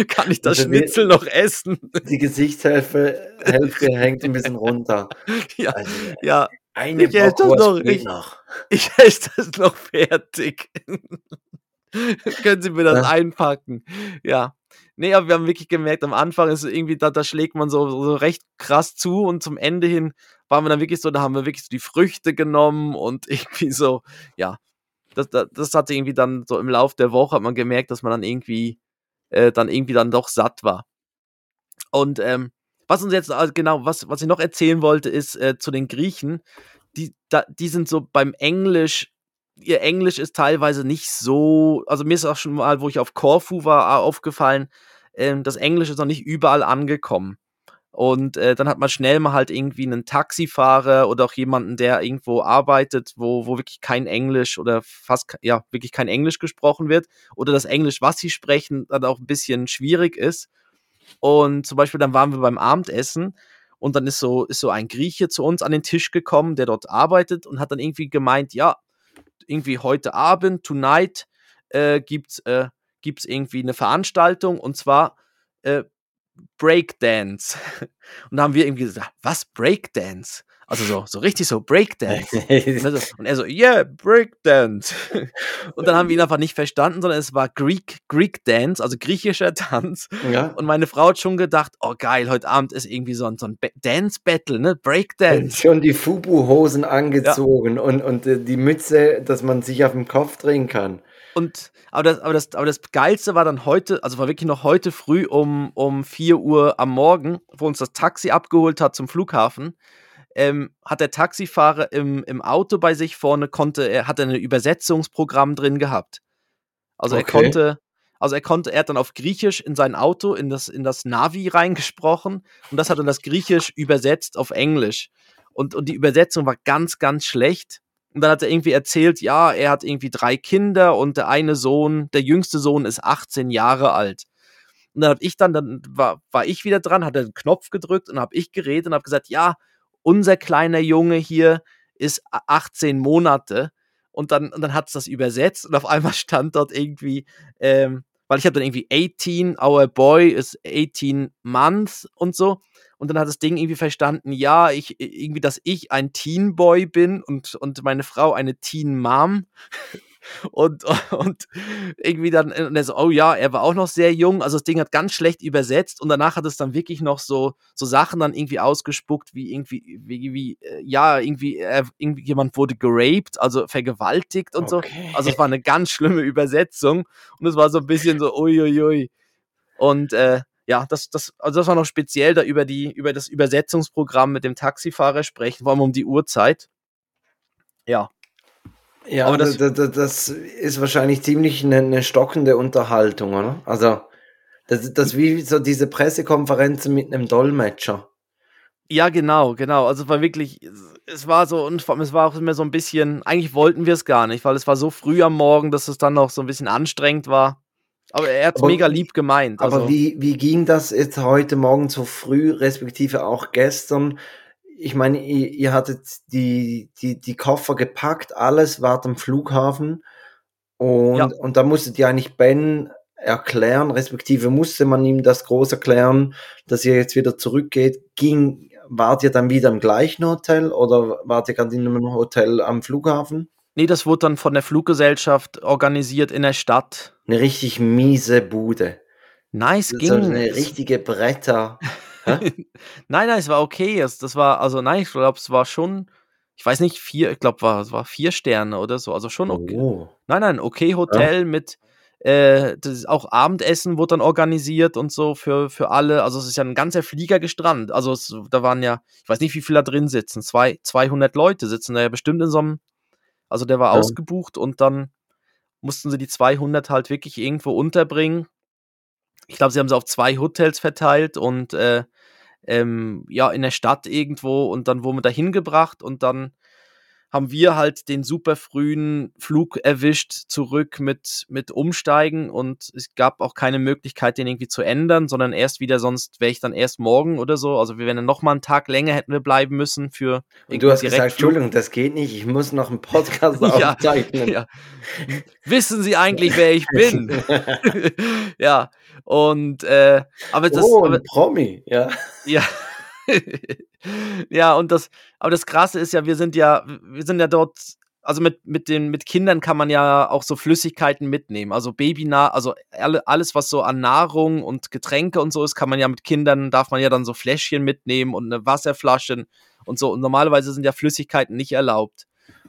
kann ich das also Schnitzel noch essen? Die Gesichtshälfte Hälfte hängt ein bisschen runter. Ja, also, ja. Eine ich esse das noch, ich, noch. Ich esse das noch fertig. Können Sie mir das ja. einpacken? Ja. Nee, aber wir haben wirklich gemerkt, am Anfang ist irgendwie, da, da schlägt man so, so recht krass zu und zum Ende hin waren wir dann wirklich so, da haben wir wirklich so die Früchte genommen und irgendwie so, ja, das, das, das hatte irgendwie dann so im Lauf der Woche hat man gemerkt, dass man dann irgendwie, äh, dann irgendwie dann doch satt war. Und ähm, was uns jetzt, also genau, was, was ich noch erzählen wollte, ist äh, zu den Griechen, die, da, die sind so beim Englisch ihr Englisch ist teilweise nicht so, also mir ist auch schon mal, wo ich auf Corfu war, aufgefallen, ähm, das Englisch ist noch nicht überall angekommen. Und äh, dann hat man schnell mal halt irgendwie einen Taxifahrer oder auch jemanden, der irgendwo arbeitet, wo, wo wirklich kein Englisch oder fast, ja, wirklich kein Englisch gesprochen wird. Oder das Englisch, was sie sprechen, dann auch ein bisschen schwierig ist. Und zum Beispiel dann waren wir beim Abendessen und dann ist so, ist so ein Grieche zu uns an den Tisch gekommen, der dort arbeitet und hat dann irgendwie gemeint, ja, irgendwie heute Abend, tonight, äh, gibt es äh, gibt's irgendwie eine Veranstaltung und zwar äh, Breakdance. Und da haben wir irgendwie gesagt, was Breakdance? Also so, so richtig so Breakdance. und, er so, yeah, Breakdance. und dann haben wir ihn einfach nicht verstanden, sondern es war Greek, Greek Dance, also griechischer Tanz. Ja. Und meine Frau hat schon gedacht, oh geil, heute Abend ist irgendwie so ein, so ein Dance-Battle, ne? Breakdance. Schon die Fubu-Hosen angezogen ja. und, und äh, die Mütze, dass man sich auf dem Kopf drehen kann. Und aber das, aber das, aber das Geilste war dann heute, also war wirklich noch heute früh um, um 4 Uhr am Morgen, wo uns das Taxi abgeholt hat zum Flughafen ähm, hat der Taxifahrer im, im Auto bei sich vorne, konnte, er hat ein Übersetzungsprogramm drin gehabt. Also okay. er konnte, also er konnte, er hat dann auf Griechisch in sein Auto, in das, in das Navi reingesprochen und das hat dann das Griechisch übersetzt auf Englisch. Und, und die Übersetzung war ganz, ganz schlecht. Und dann hat er irgendwie erzählt, ja, er hat irgendwie drei Kinder und der eine Sohn, der jüngste Sohn ist 18 Jahre alt. Und dann habe ich dann, dann war, war ich wieder dran, hat er den Knopf gedrückt und habe ich geredet und habe gesagt, ja, unser kleiner Junge hier ist 18 Monate. Und dann, und dann hat es das übersetzt und auf einmal stand dort irgendwie, ähm, weil ich habe dann irgendwie 18, our boy is 18 months und so. Und dann hat das Ding irgendwie verstanden, ja, ich, irgendwie, dass ich ein Teen Boy bin und, und meine Frau eine Teen Mom und, und irgendwie dann, und er so, oh ja, er war auch noch sehr jung, also das Ding hat ganz schlecht übersetzt und danach hat es dann wirklich noch so, so Sachen dann irgendwie ausgespuckt, wie irgendwie, wie, wie äh, ja, irgendwie, äh, irgendwie jemand wurde geraped, also vergewaltigt und okay. so. Also es war eine ganz schlimme Übersetzung und es war so ein bisschen so, uiuiui. Und äh, ja, das, das, also das war noch speziell da über die, über das Übersetzungsprogramm mit dem Taxifahrer sprechen, vor allem um die Uhrzeit. Ja. Ja, aber das, das, das ist wahrscheinlich ziemlich eine, eine, stockende Unterhaltung, oder? Also, das, das wie so diese Pressekonferenzen mit einem Dolmetscher. Ja, genau, genau. Also es war wirklich, es war so, und es war auch immer so ein bisschen, eigentlich wollten wir es gar nicht, weil es war so früh am Morgen, dass es dann noch so ein bisschen anstrengend war. Aber er hat es mega lieb gemeint. Also. Aber wie, wie ging das jetzt heute Morgen so früh, respektive auch gestern? Ich meine, ihr, ihr hattet die, die, die Koffer gepackt, alles war am Flughafen und, ja. und da musstet ihr eigentlich Ben erklären, respektive musste man ihm das groß erklären, dass ihr jetzt wieder zurückgeht. Ging, wart ihr dann wieder im gleichen Hotel oder wart ihr gerade in einem Hotel am Flughafen? Nee, das wurde dann von der Fluggesellschaft organisiert in der Stadt. Eine richtig miese Bude. Nice, ging. So eine richtige Bretter. nein, nein, es war okay. Es, das war, also nein, ich glaube, es war schon, ich weiß nicht, vier, ich glaube, war, es war vier Sterne oder so. Also schon okay. Oh. Nein, nein, okay Hotel ja. mit äh, das auch Abendessen wurde dann organisiert und so für, für alle. Also es ist ja ein ganzer Flieger gestrandet. Also es, da waren ja, ich weiß nicht, wie viele da drin sitzen. Zwei, 200 Leute sitzen da ja bestimmt in so einem, also der war ja. ausgebucht und dann mussten sie die 200 halt wirklich irgendwo unterbringen ich glaube, sie haben sie auf zwei Hotels verteilt und äh, ähm, ja, in der Stadt irgendwo und dann wurden wir da hingebracht und dann haben wir halt den super frühen Flug erwischt zurück mit, mit Umsteigen und es gab auch keine Möglichkeit, den irgendwie zu ändern, sondern erst wieder, sonst wäre ich dann erst morgen oder so. Also wir wären dann nochmal einen Tag länger hätten wir bleiben müssen für. Und du hast gesagt, Entschuldigung, das geht nicht, ich muss noch einen Podcast aufzeichnen. ja, ja. Wissen Sie eigentlich, wer ich bin? ja, und äh, aber das. Oh, ein aber, Promi, ja. Ja. ja, und das, aber das Krasse ist ja, wir sind ja, wir sind ja dort, also mit, mit den, mit Kindern kann man ja auch so Flüssigkeiten mitnehmen. Also Babynah, also alle, alles, was so an Nahrung und Getränke und so ist, kann man ja mit Kindern, darf man ja dann so Fläschchen mitnehmen und eine Wasserflasche und so. Und normalerweise sind ja Flüssigkeiten nicht erlaubt.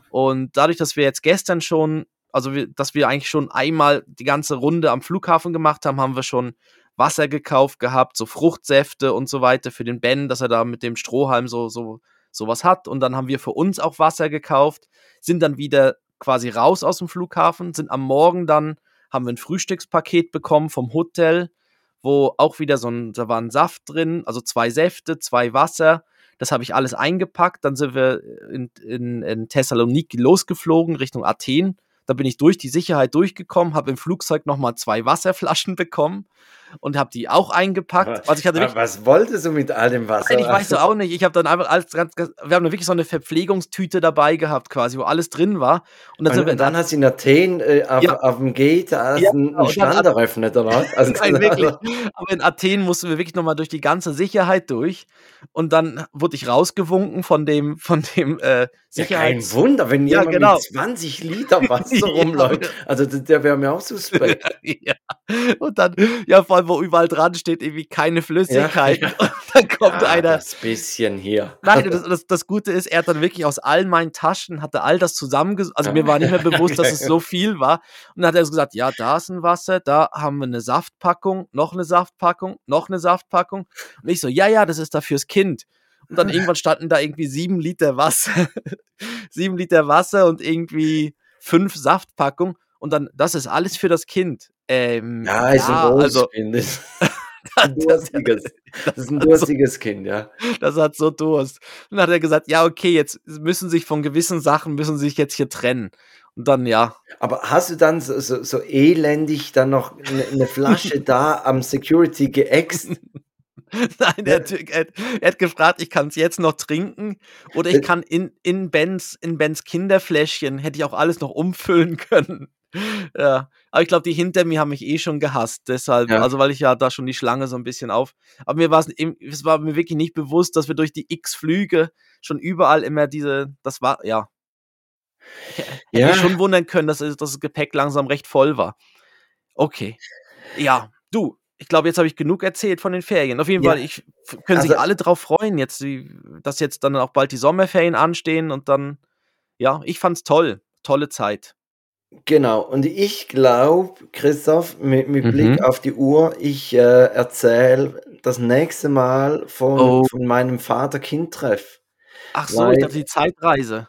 Und dadurch, dass wir jetzt gestern schon, also wir, dass wir eigentlich schon einmal die ganze Runde am Flughafen gemacht haben, haben wir schon Wasser gekauft gehabt, so Fruchtsäfte und so weiter für den Ben, dass er da mit dem Strohhalm so, so, sowas hat. Und dann haben wir für uns auch Wasser gekauft, sind dann wieder quasi raus aus dem Flughafen, sind am Morgen dann, haben wir ein Frühstückspaket bekommen vom Hotel, wo auch wieder so ein, da war ein Saft drin, also zwei Säfte, zwei Wasser. Das habe ich alles eingepackt. Dann sind wir in, in, in Thessaloniki losgeflogen Richtung Athen. Da bin ich durch die Sicherheit durchgekommen, habe im Flugzeug nochmal zwei Wasserflaschen bekommen und habe die auch eingepackt. Also ich hatte wirklich, was wolltest du mit all dem Wasser? Nein, ich weiß auch nicht. Ich habe dann einfach alles ganz, ganz, wir haben wirklich so eine Verpflegungstüte dabei gehabt, quasi, wo alles drin war. Und dann, und, und dann hast du in Athen äh, auf, ja. auf, dem Gate ja, einen, einen Stand eröffnet, oder was? Also, Nein, wirklich. Aber in Athen mussten wir wirklich nochmal durch die ganze Sicherheit durch. Und dann wurde ich rausgewunken von dem, von dem äh, Sicherheits... Ja, kein Wunder, wenn jemand genau. mit 20 Liter Wasser rumläuft. Also der wäre mir auch suspekt. ja. Und dann, ja, vor allem, wo überall dran steht, irgendwie keine Flüssigkeit. Ja, ja. Und dann kommt ah, einer. Das bisschen hier. Nein, das, das, das, Gute ist, er hat dann wirklich aus allen meinen Taschen, hatte all das zusammengesucht. Also mir war nicht mehr bewusst, dass es so viel war. Und dann hat er gesagt, ja, da ist ein Wasser, da haben wir eine Saftpackung, noch eine Saftpackung, noch eine Saftpackung. Und ich so, ja, ja, das ist da fürs Kind. Und dann irgendwann standen da irgendwie sieben Liter Wasser. sieben Liter Wasser und irgendwie fünf Saftpackungen. Und dann, das ist alles für das Kind. Ähm, ja, ist ja, ein also, Ein durstiges. Das ist ein durstiges Kind, ja. Das hat so Durst. Und dann hat er gesagt, ja, okay, jetzt müssen sich von gewissen Sachen, müssen sich jetzt hier trennen. Und dann, ja. Aber hast du dann so, so, so elendig dann noch eine, eine Flasche da am Security geäxt? Nein, er hat, er, er hat gefragt, ich kann es jetzt noch trinken oder ich kann in, in, Bens, in Bens Kinderfläschchen, hätte ich auch alles noch umfüllen können. Ja, aber ich glaube, die hinter mir haben mich eh schon gehasst, deshalb, Ja. also weil ich ja da schon die Schlange so ein bisschen auf. Aber mir war es, es war mir wirklich nicht bewusst, dass wir durch die X Flüge schon überall immer diese, das war, ja. Hätte Ja. mich schon wundern können, dass, dass das Gepäck langsam recht voll war. Okay. Ja, du, ich glaube, jetzt habe ich genug erzählt von den Ferien. Auf jeden Ja. Fall, ich, können sich Also- alle drauf freuen, jetzt, dass jetzt dann auch bald die Sommerferien anstehen und dann, ja, ich fand's toll. Tolle Zeit. Genau, und ich glaube, Christoph, mit, mit Mhm. Blick auf die Uhr, ich äh, erzähle das nächste Mal von, Oh. von meinem Vater-Kind-Treff. Ach so, Weil- ich dachte die Zeitreise.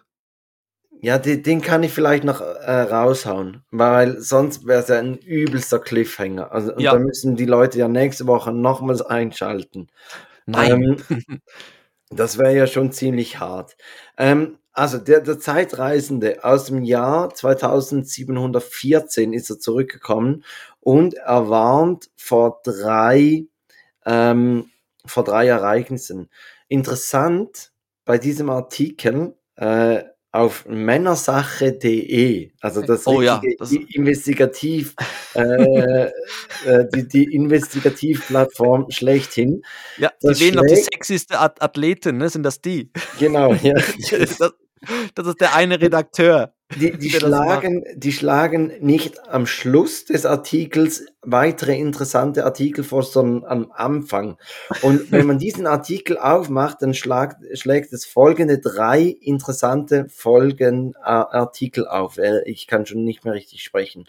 Ja, den, den kann ich vielleicht noch äh, raushauen, weil sonst wäre es ja ein übelster Cliffhanger. Also, und Ja. da müssen die Leute ja nächste Woche nochmals einschalten. Nein. Ähm, das wäre ja schon ziemlich hart. Ähm, also der, der Zeitreisende aus dem Jahr 2714 ist er zurückgekommen und er warnt vor drei, ähm, vor drei Ereignissen. Interessant bei diesem Artikel äh, auf männersache.de, also das Oh ja, das- Investigativ, äh, äh, die, die Investigativplattform schlechthin. ja, das die wählen noch die sexyste At Athletin, ne? Sind das die? Genau, ja. das, das ist der eine Redakteur. Die, die, schlagen, die schlagen nicht am Schluss des Artikels weitere interessante Artikel vor, sondern am Anfang. Und wenn man diesen Artikel aufmacht, dann schlägt, schlägt es folgende drei interessante Folgen äh, Artikel auf. Äh, Ich kann schon nicht mehr richtig sprechen.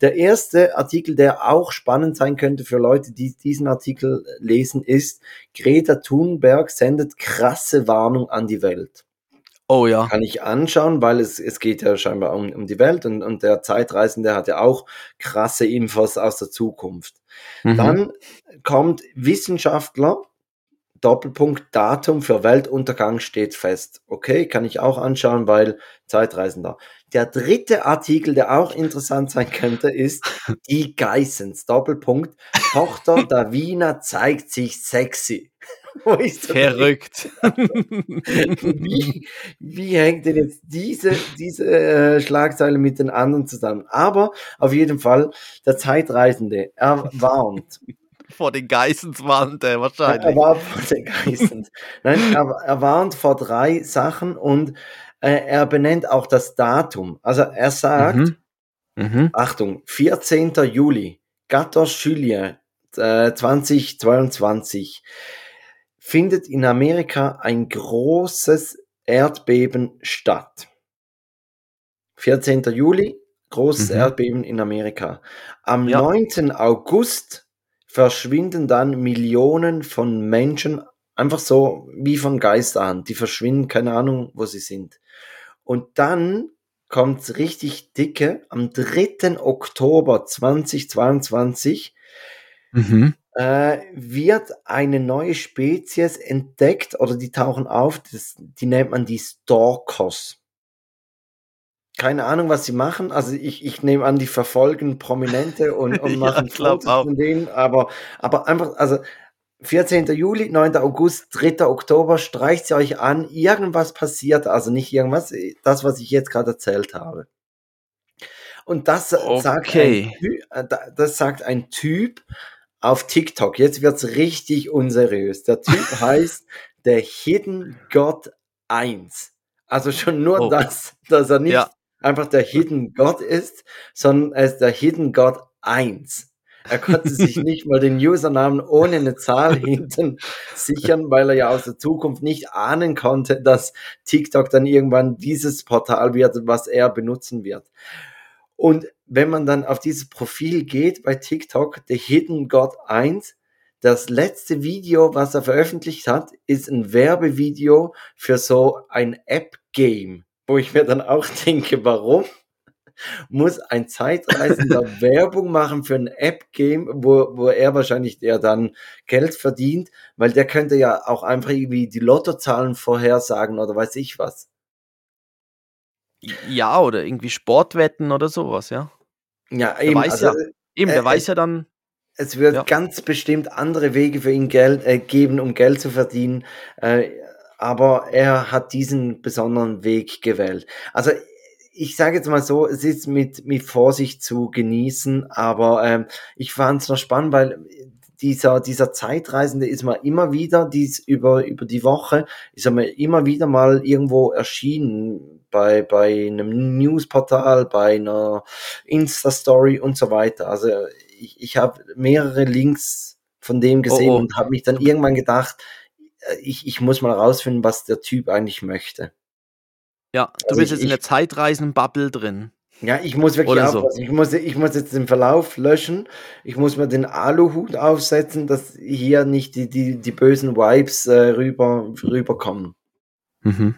Der erste Artikel, der auch spannend sein könnte für Leute, die diesen Artikel lesen, ist Greta Thunberg sendet krasse Warnung an die Welt Oh ja. kann ich anschauen, weil es, es geht ja scheinbar um, um die Welt und, und der Zeitreisende hat ja auch krasse Infos aus der Zukunft. Mhm. Dann kommt Wissenschaftler, Doppelpunkt, Datum für Weltuntergang steht fest. Okay, kann ich auch anschauen, weil Zeitreisender. Der dritte Artikel, der auch interessant sein könnte, ist die Geissens, Doppelpunkt, Tochter Davina zeigt sich sexy. Verrückt. wie, wie hängt denn jetzt diese, diese äh, Schlagzeile mit den anderen zusammen? Aber auf jeden Fall, der Zeitreisende, er warnt. Vor den Geissens warnt er er wahrscheinlich. warnt vor den Geistern. Nein, er, er warnt vor drei Sachen und äh, er benennt auch das Datum. Also er sagt, Mhm. Mhm. Achtung, 14. Juli, 14 Juillet äh, 2022 findet in Amerika ein großes Erdbeben statt. 14. Juli, großes Mhm. Erdbeben in Amerika. Am Ja. 9. August verschwinden dann Millionen von Menschen, einfach so wie von Geisterhand. Die verschwinden, keine Ahnung, wo sie sind. Und dann kommt's richtig dicke. Am 3. Oktober 2022 Mhm. Äh, wird eine neue Spezies entdeckt oder die tauchen auf. Das, die nennt man die Stalkers. Keine Ahnung, was sie machen. Also ich, ich nehme an, die verfolgen Prominente und, und Ja, machen glaub Fotos auch. von denen. Aber, aber einfach, also 14. Juli, 9. August, 3. Oktober, streicht sie euch an. Irgendwas passiert, also nicht irgendwas, das, was ich jetzt gerade erzählt habe. Und das sagt ein Okay. Äh, da- das sagt ein Typ auf TikTok. Jetzt wird's richtig unseriös. Der Typ heißt der Hidden God 1. Also schon nur Oh. das, dass er nicht Ja. einfach der Hidden God ist, sondern er ist der Hidden God 1. Er konnte sich nicht mal den Usernamen ohne eine Zahl hinten sichern, weil er ja aus der Zukunft nicht ahnen konnte, dass TikTok dann irgendwann dieses Portal wird, was er benutzen wird. Und wenn man dann auf dieses Profil geht bei TikTok, The Hidden God 1, das letzte Video, was er veröffentlicht hat, ist ein Werbevideo für so ein App-Game, wo ich mir dann auch denke, warum? muss ein Zeitreisender Werbung machen für ein App-Game, wo, wo er wahrscheinlich der dann Geld verdient, weil der könnte ja auch einfach irgendwie die Lottozahlen vorhersagen oder weiß ich was. Ja, oder irgendwie Sportwetten oder sowas, ja. Ja, Der eben, weiß also, ja, eben, der äh, weiß ja dann, es wird Ja. ganz bestimmt andere Wege für ihn Geld äh, geben, um Geld zu verdienen. Äh, aber er hat diesen besonderen Weg gewählt. Also ich sage jetzt mal so, es ist mit, mit Vorsicht zu genießen, aber ähm, ich fand es noch spannend, weil dieser, dieser Zeitreisende ist mal immer wieder, dies über, über die Woche, ist er mir immer wieder mal irgendwo erschienen bei, bei einem Newsportal, bei einer Insta-Story und so weiter. Also ich, ich habe mehrere Links von dem gesehen Oh, oh. und habe mich dann irgendwann gedacht, äh, ich, ich muss mal rausfinden, was der Typ eigentlich möchte. ja, du Also bist ich- jetzt in der Zeitreisen-Bubble drin. Ja, ich muss wirklich Oder so. aufpassen. Ich muss, ich muss jetzt den Verlauf löschen. Ich muss mir den Aluhut aufsetzen, dass hier nicht die, die, die bösen Vibes äh, rüber, rüberkommen. Mhm.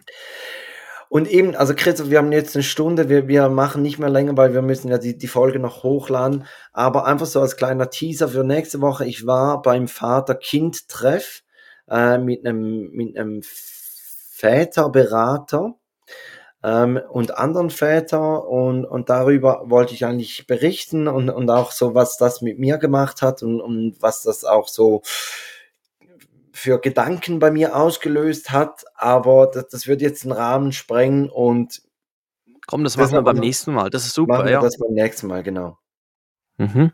Und eben, also Christoph, wir haben jetzt eine Stunde, wir, wir machen nicht mehr länger, weil wir müssen ja die, die Folge noch hochladen. Aber einfach so als kleiner Teaser für nächste Woche, ich war beim Vater-Kind-Treff äh, mit einem, mit einem Väterberater ähm, und anderen Väter und, und darüber wollte ich eigentlich berichten und, und auch so, was das mit mir gemacht hat und, und was das auch so für Gedanken bei mir ausgelöst hat, aber das, das wird jetzt den Rahmen sprengen und Komm, das Das machen wir beim nächsten Mal. Das ist super, machen wir ja. das beim nächsten Mal, genau. Mhm.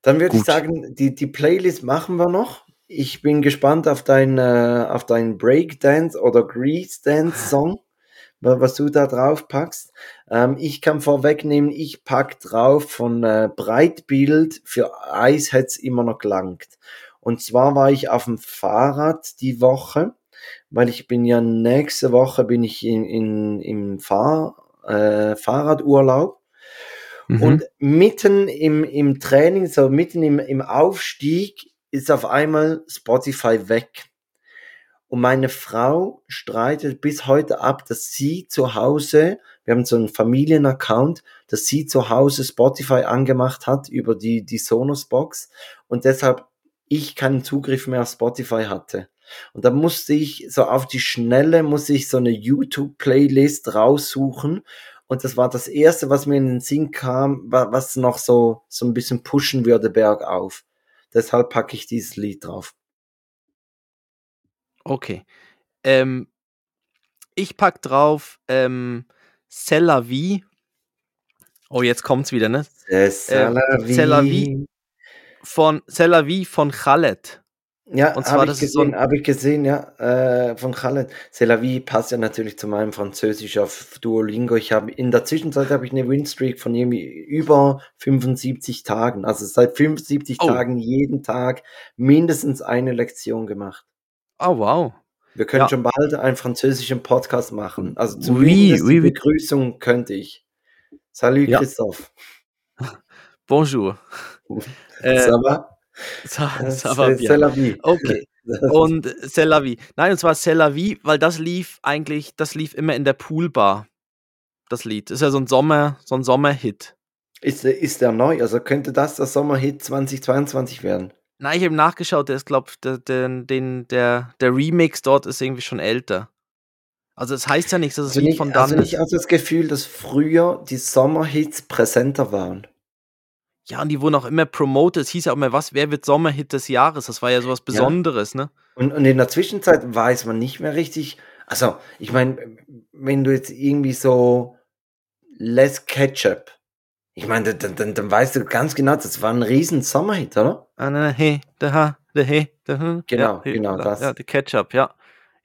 Dann würde ich sagen, die, die Playlist machen wir noch. Ich bin gespannt auf deinen äh, auf deinen Breakdance oder Grease Dance Song, was du da drauf packst. Ähm, ich kann vorwegnehmen, ich pack drauf von äh, Breitbild für Eis hätt's immer noch gelangt. Und zwar war ich auf dem Fahrrad die Woche, weil ich bin ja nächste Woche bin ich in, in, im Fahr, äh, Fahrradurlaub. Mhm. Und mitten im, im Training, so mitten im, im Aufstieg, ist auf einmal Spotify weg. Und meine Frau streitet bis heute ab, dass sie zu Hause, wir haben so einen Familienaccount, dass sie zu Hause Spotify angemacht hat über die, die Sonos-Box und deshalb ich keinen Zugriff mehr auf Spotify hatte. Und da musste ich so auf die Schnelle, musste ich so eine YouTube-Playlist raussuchen und das war das erste, was mir in den Sinn kam, wa- was noch so, so ein bisschen pushen würde bergauf. Deshalb packe ich dieses Lied drauf. Okay. Ähm, ich pack drauf ähm, C'est la vie. Oh, jetzt kommt's wieder, ne? Äh, vie. vie. Von C'est la vie von Khaled. Ja, Und zwar, habe ich so gesehen, ein- habe ich gesehen, ja, äh, von Khaled. C'est la vie passt ja natürlich zu meinem Französisch auf Duolingo. Ich habe in der Zwischenzeit habe ich eine Winstreak von über 75 Tagen, also seit 75 Oh. Tagen jeden Tag mindestens eine Lektion gemacht. Oh, wow. Wir können Ja. schon bald einen französischen Podcast machen. Also Oui, zumindest oui, die oui. Begrüßung könnte ich. Salut Ja. Christophe. Bonjour. Ça va? ça, Äh, ça va bien. Okay. Und C'est la vie. Nein, und zwar C'est la vie, weil das lief eigentlich, das lief immer in der Poolbar. Das Lied. Ist ja so ein Sommer, so ein Sommerhit. Ist, ist der neu? Also könnte das der Sommerhit 2022 werden? Nein, ich habe nachgeschaut, der ist, glaube der, der, den, der, der Remix dort ist irgendwie schon älter. Also es heißt ja nichts, dass das Also nicht, von also dann nicht ist. also das Gefühl, dass früher die Sommerhits präsenter waren. Ja, und die wurden auch immer promoted. Es hieß ja auch immer, was, wer wird Sommerhit des Jahres? Das war ja sowas Besonderes, ne? Und, und in der Zwischenzeit weiß man nicht mehr richtig. Also, ich meine, wenn du jetzt irgendwie so Less Ketchup, ich meine, dann, dann, dann weißt du ganz genau, das war ein riesen Sommerhit, oder? Ah, hey, da, ha, da, hey, da. Genau, ja, genau, da, das. Ja, die Ketchup, ja.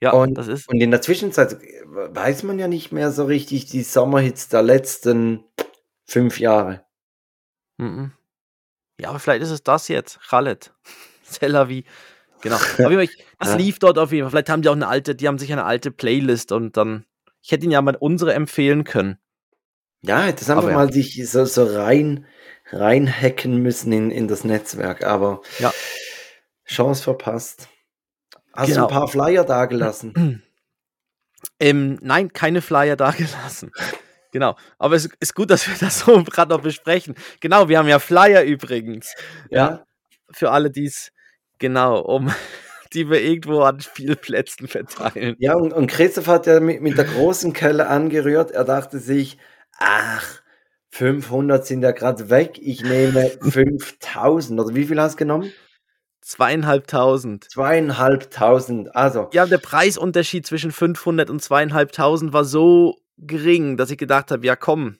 Ja, Und- das ist. Und in der Zwischenzeit weiß man ja nicht mehr so richtig die Sommerhits der letzten fünf Jahre. Mhm. Ja, aber vielleicht ist es das jetzt. Khaled. C'est la vie. Genau. Aber ich, das Ja. lief dort auf jeden Fall. Vielleicht haben die auch eine alte, die haben sich eine alte Playlist und dann. Ich hätte ihnen ja mal unsere empfehlen können. Ja, hätte es einfach ja. mal sich so, so rein, reinhacken müssen in, in das Netzwerk, aber Ja. Chance verpasst. Hast Genau. du ein paar Flyer dagelassen? Ähm, nein, keine Flyer dagelassen. Genau, aber es ist gut, dass wir das so gerade noch besprechen. Genau, wir haben ja Flyer übrigens. Ja. ja für alle, die es, genau, um die wir irgendwo an Spielplätzen verteilen. Ja, und, und Christoph hat ja mit, mit der großen Kelle angerührt. Er dachte sich, ach, 500 sind ja gerade weg. Ich nehme 5000. Oder wie viel hast du genommen? Zweieinhalbtausend. Zweieinhalbtausend, also. Ja, der Preisunterschied zwischen 500 und zweieinhalbtausend war so gering, dass ich gedacht habe, ja komm,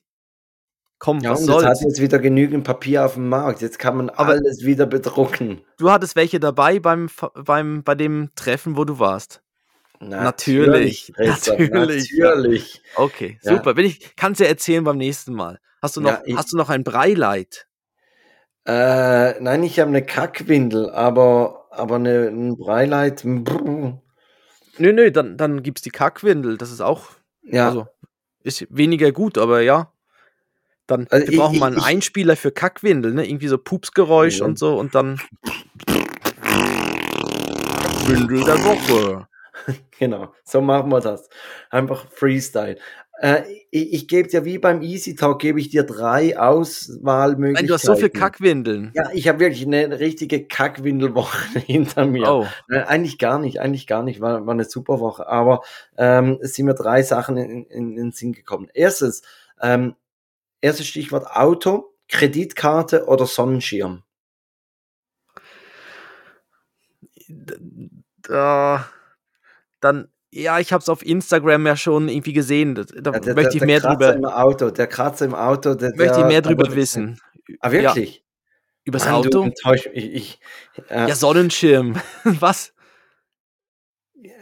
komm, ja, was soll's. Jetzt hat jetzt wieder genügend Papier auf dem Markt. Jetzt kann man Aber alles wieder bedrucken. Du hattest welche dabei beim, beim, bei dem Treffen, wo du warst? Natürlich. Natürlich. Natürlich. natürlich. Okay, ja. super. Wenn ich kannst ja erzählen beim nächsten Mal. Hast du noch, ja, ich, hast du noch ein Breileit? Äh, nein, ich habe eine Kackwindel, aber, aber eine, ein Breileit. Brr. Nö, nö, dann, dann gibt's die Kackwindel. Das ist auch. Ja. Also, ist weniger gut, aber ja. Dann also wir brauchen mal einen ich, Einspieler für Kackwindel, ne? Irgendwie so Pupsgeräusch ja. und so und dann. Windel der Woche. genau, so machen wir das. Einfach Freestyle. Äh, ich, ich gebe dir wie beim Easy Talk, gebe ich dir drei Auswahlmöglichkeiten. Nein, du hast so viele Kackwindeln. Ja, ich habe wirklich eine richtige Kackwindelwoche hinter mir. Oh. Äh, eigentlich gar nicht, eigentlich gar nicht, war, war eine super Woche. Aber ähm, es sind mir drei Sachen in, in, in den Sinn gekommen. Erstens, ähm, erstes Stichwort Auto, Kreditkarte oder Sonnenschirm. Da, dann ja, ich habe es auf Instagram ja schon irgendwie gesehen. Da ja, der, möchte ich der, mehr der drüber. Im Auto, der Kratzer im Auto. Der, möchte ich mehr drüber wissen. Ah, wirklich? Ja. Übers Mann, Auto? Ich, ich, äh, ja, Sonnenschirm. Was?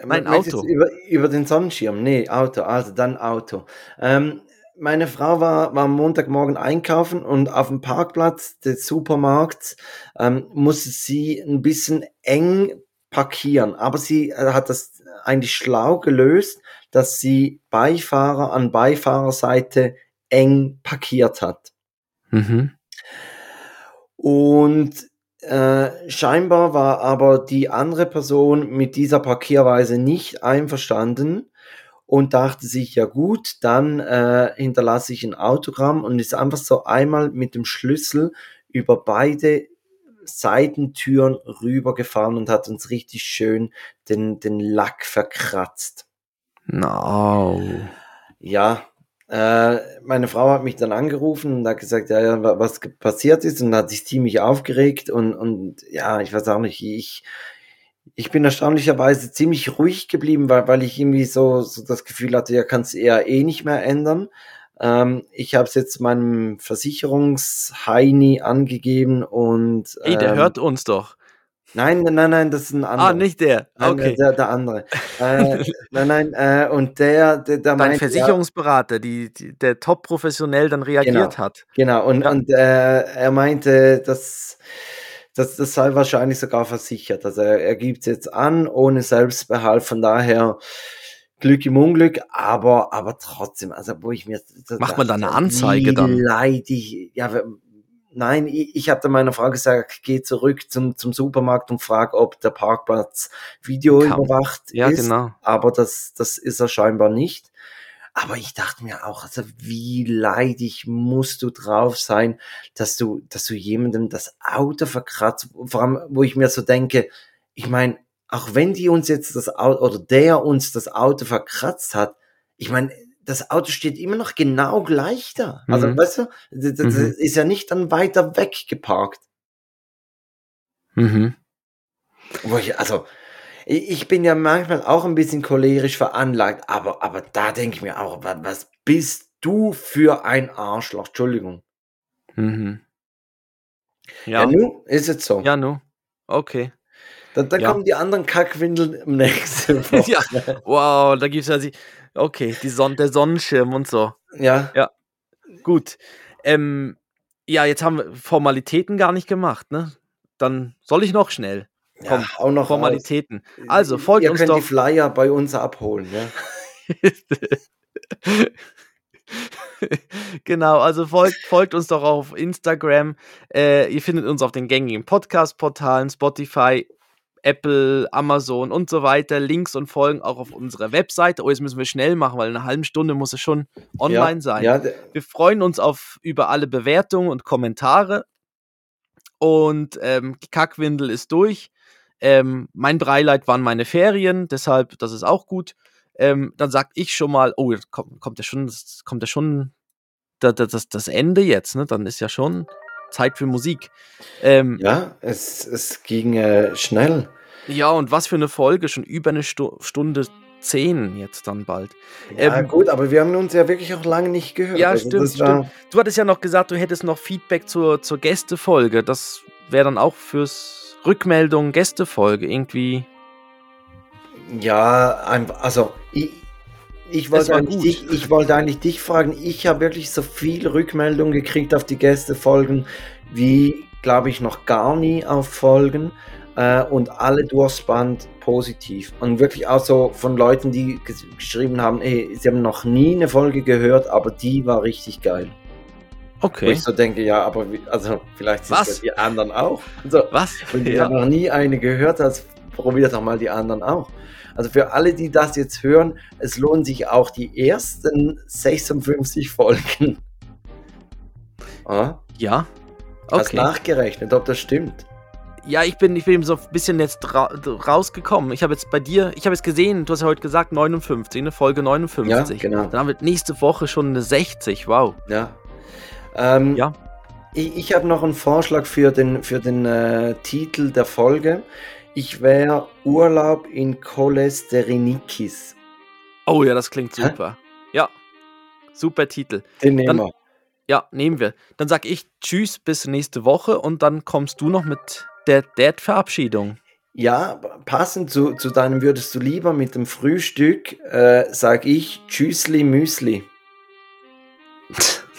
Mein Auto. Über, über, den Sonnenschirm? Nee, Auto. Also dann Auto. Ähm, meine Frau war, war am Montagmorgen einkaufen und auf dem Parkplatz des Supermarkts ähm, musste sie ein bisschen eng parkieren. Aber sie äh, hat das eigentlich schlau gelöst, dass sie Beifahrer an Beifahrerseite eng parkiert hat. Mhm. Und äh, scheinbar war aber die andere Person mit dieser Parkierweise nicht einverstanden und dachte sich, ja gut, dann äh, hinterlasse ich ein Autogramm und ist einfach so einmal mit dem Schlüssel über beide Seitentüren rübergefahren und hat uns richtig schön den, den Lack verkratzt. No. Ja, äh, meine Frau hat mich dann angerufen und hat gesagt, ja, ja, was passiert ist und hat sich ziemlich aufgeregt und, und ja, ich weiß auch nicht, ich, ich bin erstaunlicherweise ziemlich ruhig geblieben, weil, weil ich irgendwie so, so das Gefühl hatte, ja, kann es eher eh nicht mehr ändern. Ähm, ich habe es jetzt meinem Versicherungsheini angegeben und. Ey, der ähm, hört uns doch. Nein, nein, nein, das ist ein anderer. Ah, nicht der. Okay. Nein, der, der andere. äh, nein, nein, äh, und der, der, der Dein Versicherungsberater, die, die, der top professionell dann reagiert genau, hat. Genau, und, ja. und äh, er meinte, dass das, das sei wahrscheinlich sogar versichert. Also er, er gibt es jetzt an, ohne Selbstbehalt. Von daher Glück im Unglück, aber, aber trotzdem, also wo ich mir. Macht man da eine Anzeige wie dann? Leidig, ja, nein, ich, ich habe dann meiner Frau gesagt, geh zurück zum, zum Supermarkt und frag, ob der Parkplatz Video Kann. überwacht ja, ist. Genau. Aber das, das ist er scheinbar nicht. Aber ich dachte mir auch, also wie leidig musst du drauf sein, dass du, dass du jemandem das Auto verkratzt, vor allem, wo ich mir so denke, ich meine, auch wenn die uns jetzt das Auto oder der uns das Auto verkratzt hat, ich meine, das Auto steht immer noch genau gleich da. Also, mhm. weißt du, das, das mhm. ist ja nicht dann weiter weg geparkt. Mhm. Wo ich, also, ich bin ja manchmal auch ein bisschen cholerisch veranlagt, aber, aber da denke ich mir auch, was bist du für ein Arschloch? Entschuldigung. Mhm. Ja. ja, nu, ist es so. Ja, nu. Okay. Dann, dann ja. kommen die anderen Kackwindeln im nächsten Woche. ja, wow, da gibt es ja die, okay, die Son der Sonnenschirm und so. Ja. Ja, gut. Ähm, ja, jetzt haben wir Formalitäten gar nicht gemacht, ne? Dann soll ich noch schnell. Komm, ja, auch noch Formalitäten. Aus. Also, folgt Ihr uns könnt doch. die Flyer bei uns abholen, ja. genau, also folgt, folgt uns doch auf Instagram. Äh, ihr findet uns auf den gängigen Podcast-Portalen, Spotify, Apple, Amazon und so weiter. Links und Folgen auch auf unserer Webseite. Oh, jetzt müssen wir schnell machen, weil in einer halben Stunde muss es schon online ja, sein. Ja, wir freuen uns auf über alle Bewertungen und Kommentare. Und ähm, die Kackwindel ist durch. Ähm, mein Breileid waren meine Ferien, deshalb, das ist auch gut. Ähm, dann sag ich schon mal, oh, jetzt kommt, kommt ja schon, kommt ja schon das, das, das Ende jetzt, ne? Dann ist ja schon Zeit für Musik. Ähm, ja, es, es ging äh, schnell. Ja, und was für eine Folge, schon über eine Stu Stunde zehn jetzt dann bald. Ja, ähm, gut, aber wir haben uns ja wirklich auch lange nicht gehört. Ja, also stimmt, stimmt. Du hattest ja noch gesagt, du hättest noch Feedback zur, zur Gästefolge. Das wäre dann auch fürs Rückmeldung Gästefolge irgendwie. Ja, also ich, ich wollte, eigentlich dich, ich wollte eigentlich dich fragen. Ich habe wirklich so viel Rückmeldung gekriegt auf die Gästefolgen wie, glaube ich, noch gar nie auf Folgen. Äh, und alle durchs Band positiv. Und wirklich auch so von Leuten, die geschrieben haben, ey, sie haben noch nie eine Folge gehört, aber die war richtig geil. Okay. Wo ich so denke, ja, aber wie, also vielleicht sind die anderen auch. Also, Was? Wenn du ja. noch nie eine gehört hast, probier doch mal die anderen auch. Also für alle, die das jetzt hören, es lohnen sich auch die ersten 56 Folgen. Ah? Ja. Okay. Hast nachgerechnet, ob das stimmt. Ja, ich bin, ich bin so ein bisschen jetzt ra rausgekommen. Ich habe jetzt bei dir, ich habe jetzt gesehen, du hast ja heute gesagt 59, eine Folge 59. Ja, genau. Dann haben wir nächste Woche schon eine 60, wow. Ja. Ähm, ja. Ich, ich habe noch einen Vorschlag für den, für den äh, Titel der Folge. Ich wäre Urlaub in Cholesterinikis. Oh ja, das klingt super. Hä? Ja, super Titel. Den nehmen dann, wir. Ja, nehmen wir. Dann sag ich Tschüss bis nächste Woche und dann kommst du noch mit der Dad-Verabschiedung. Ja, passend zu, zu deinem Würdest du lieber mit dem Frühstück, äh, sag ich Tschüssli Müsli.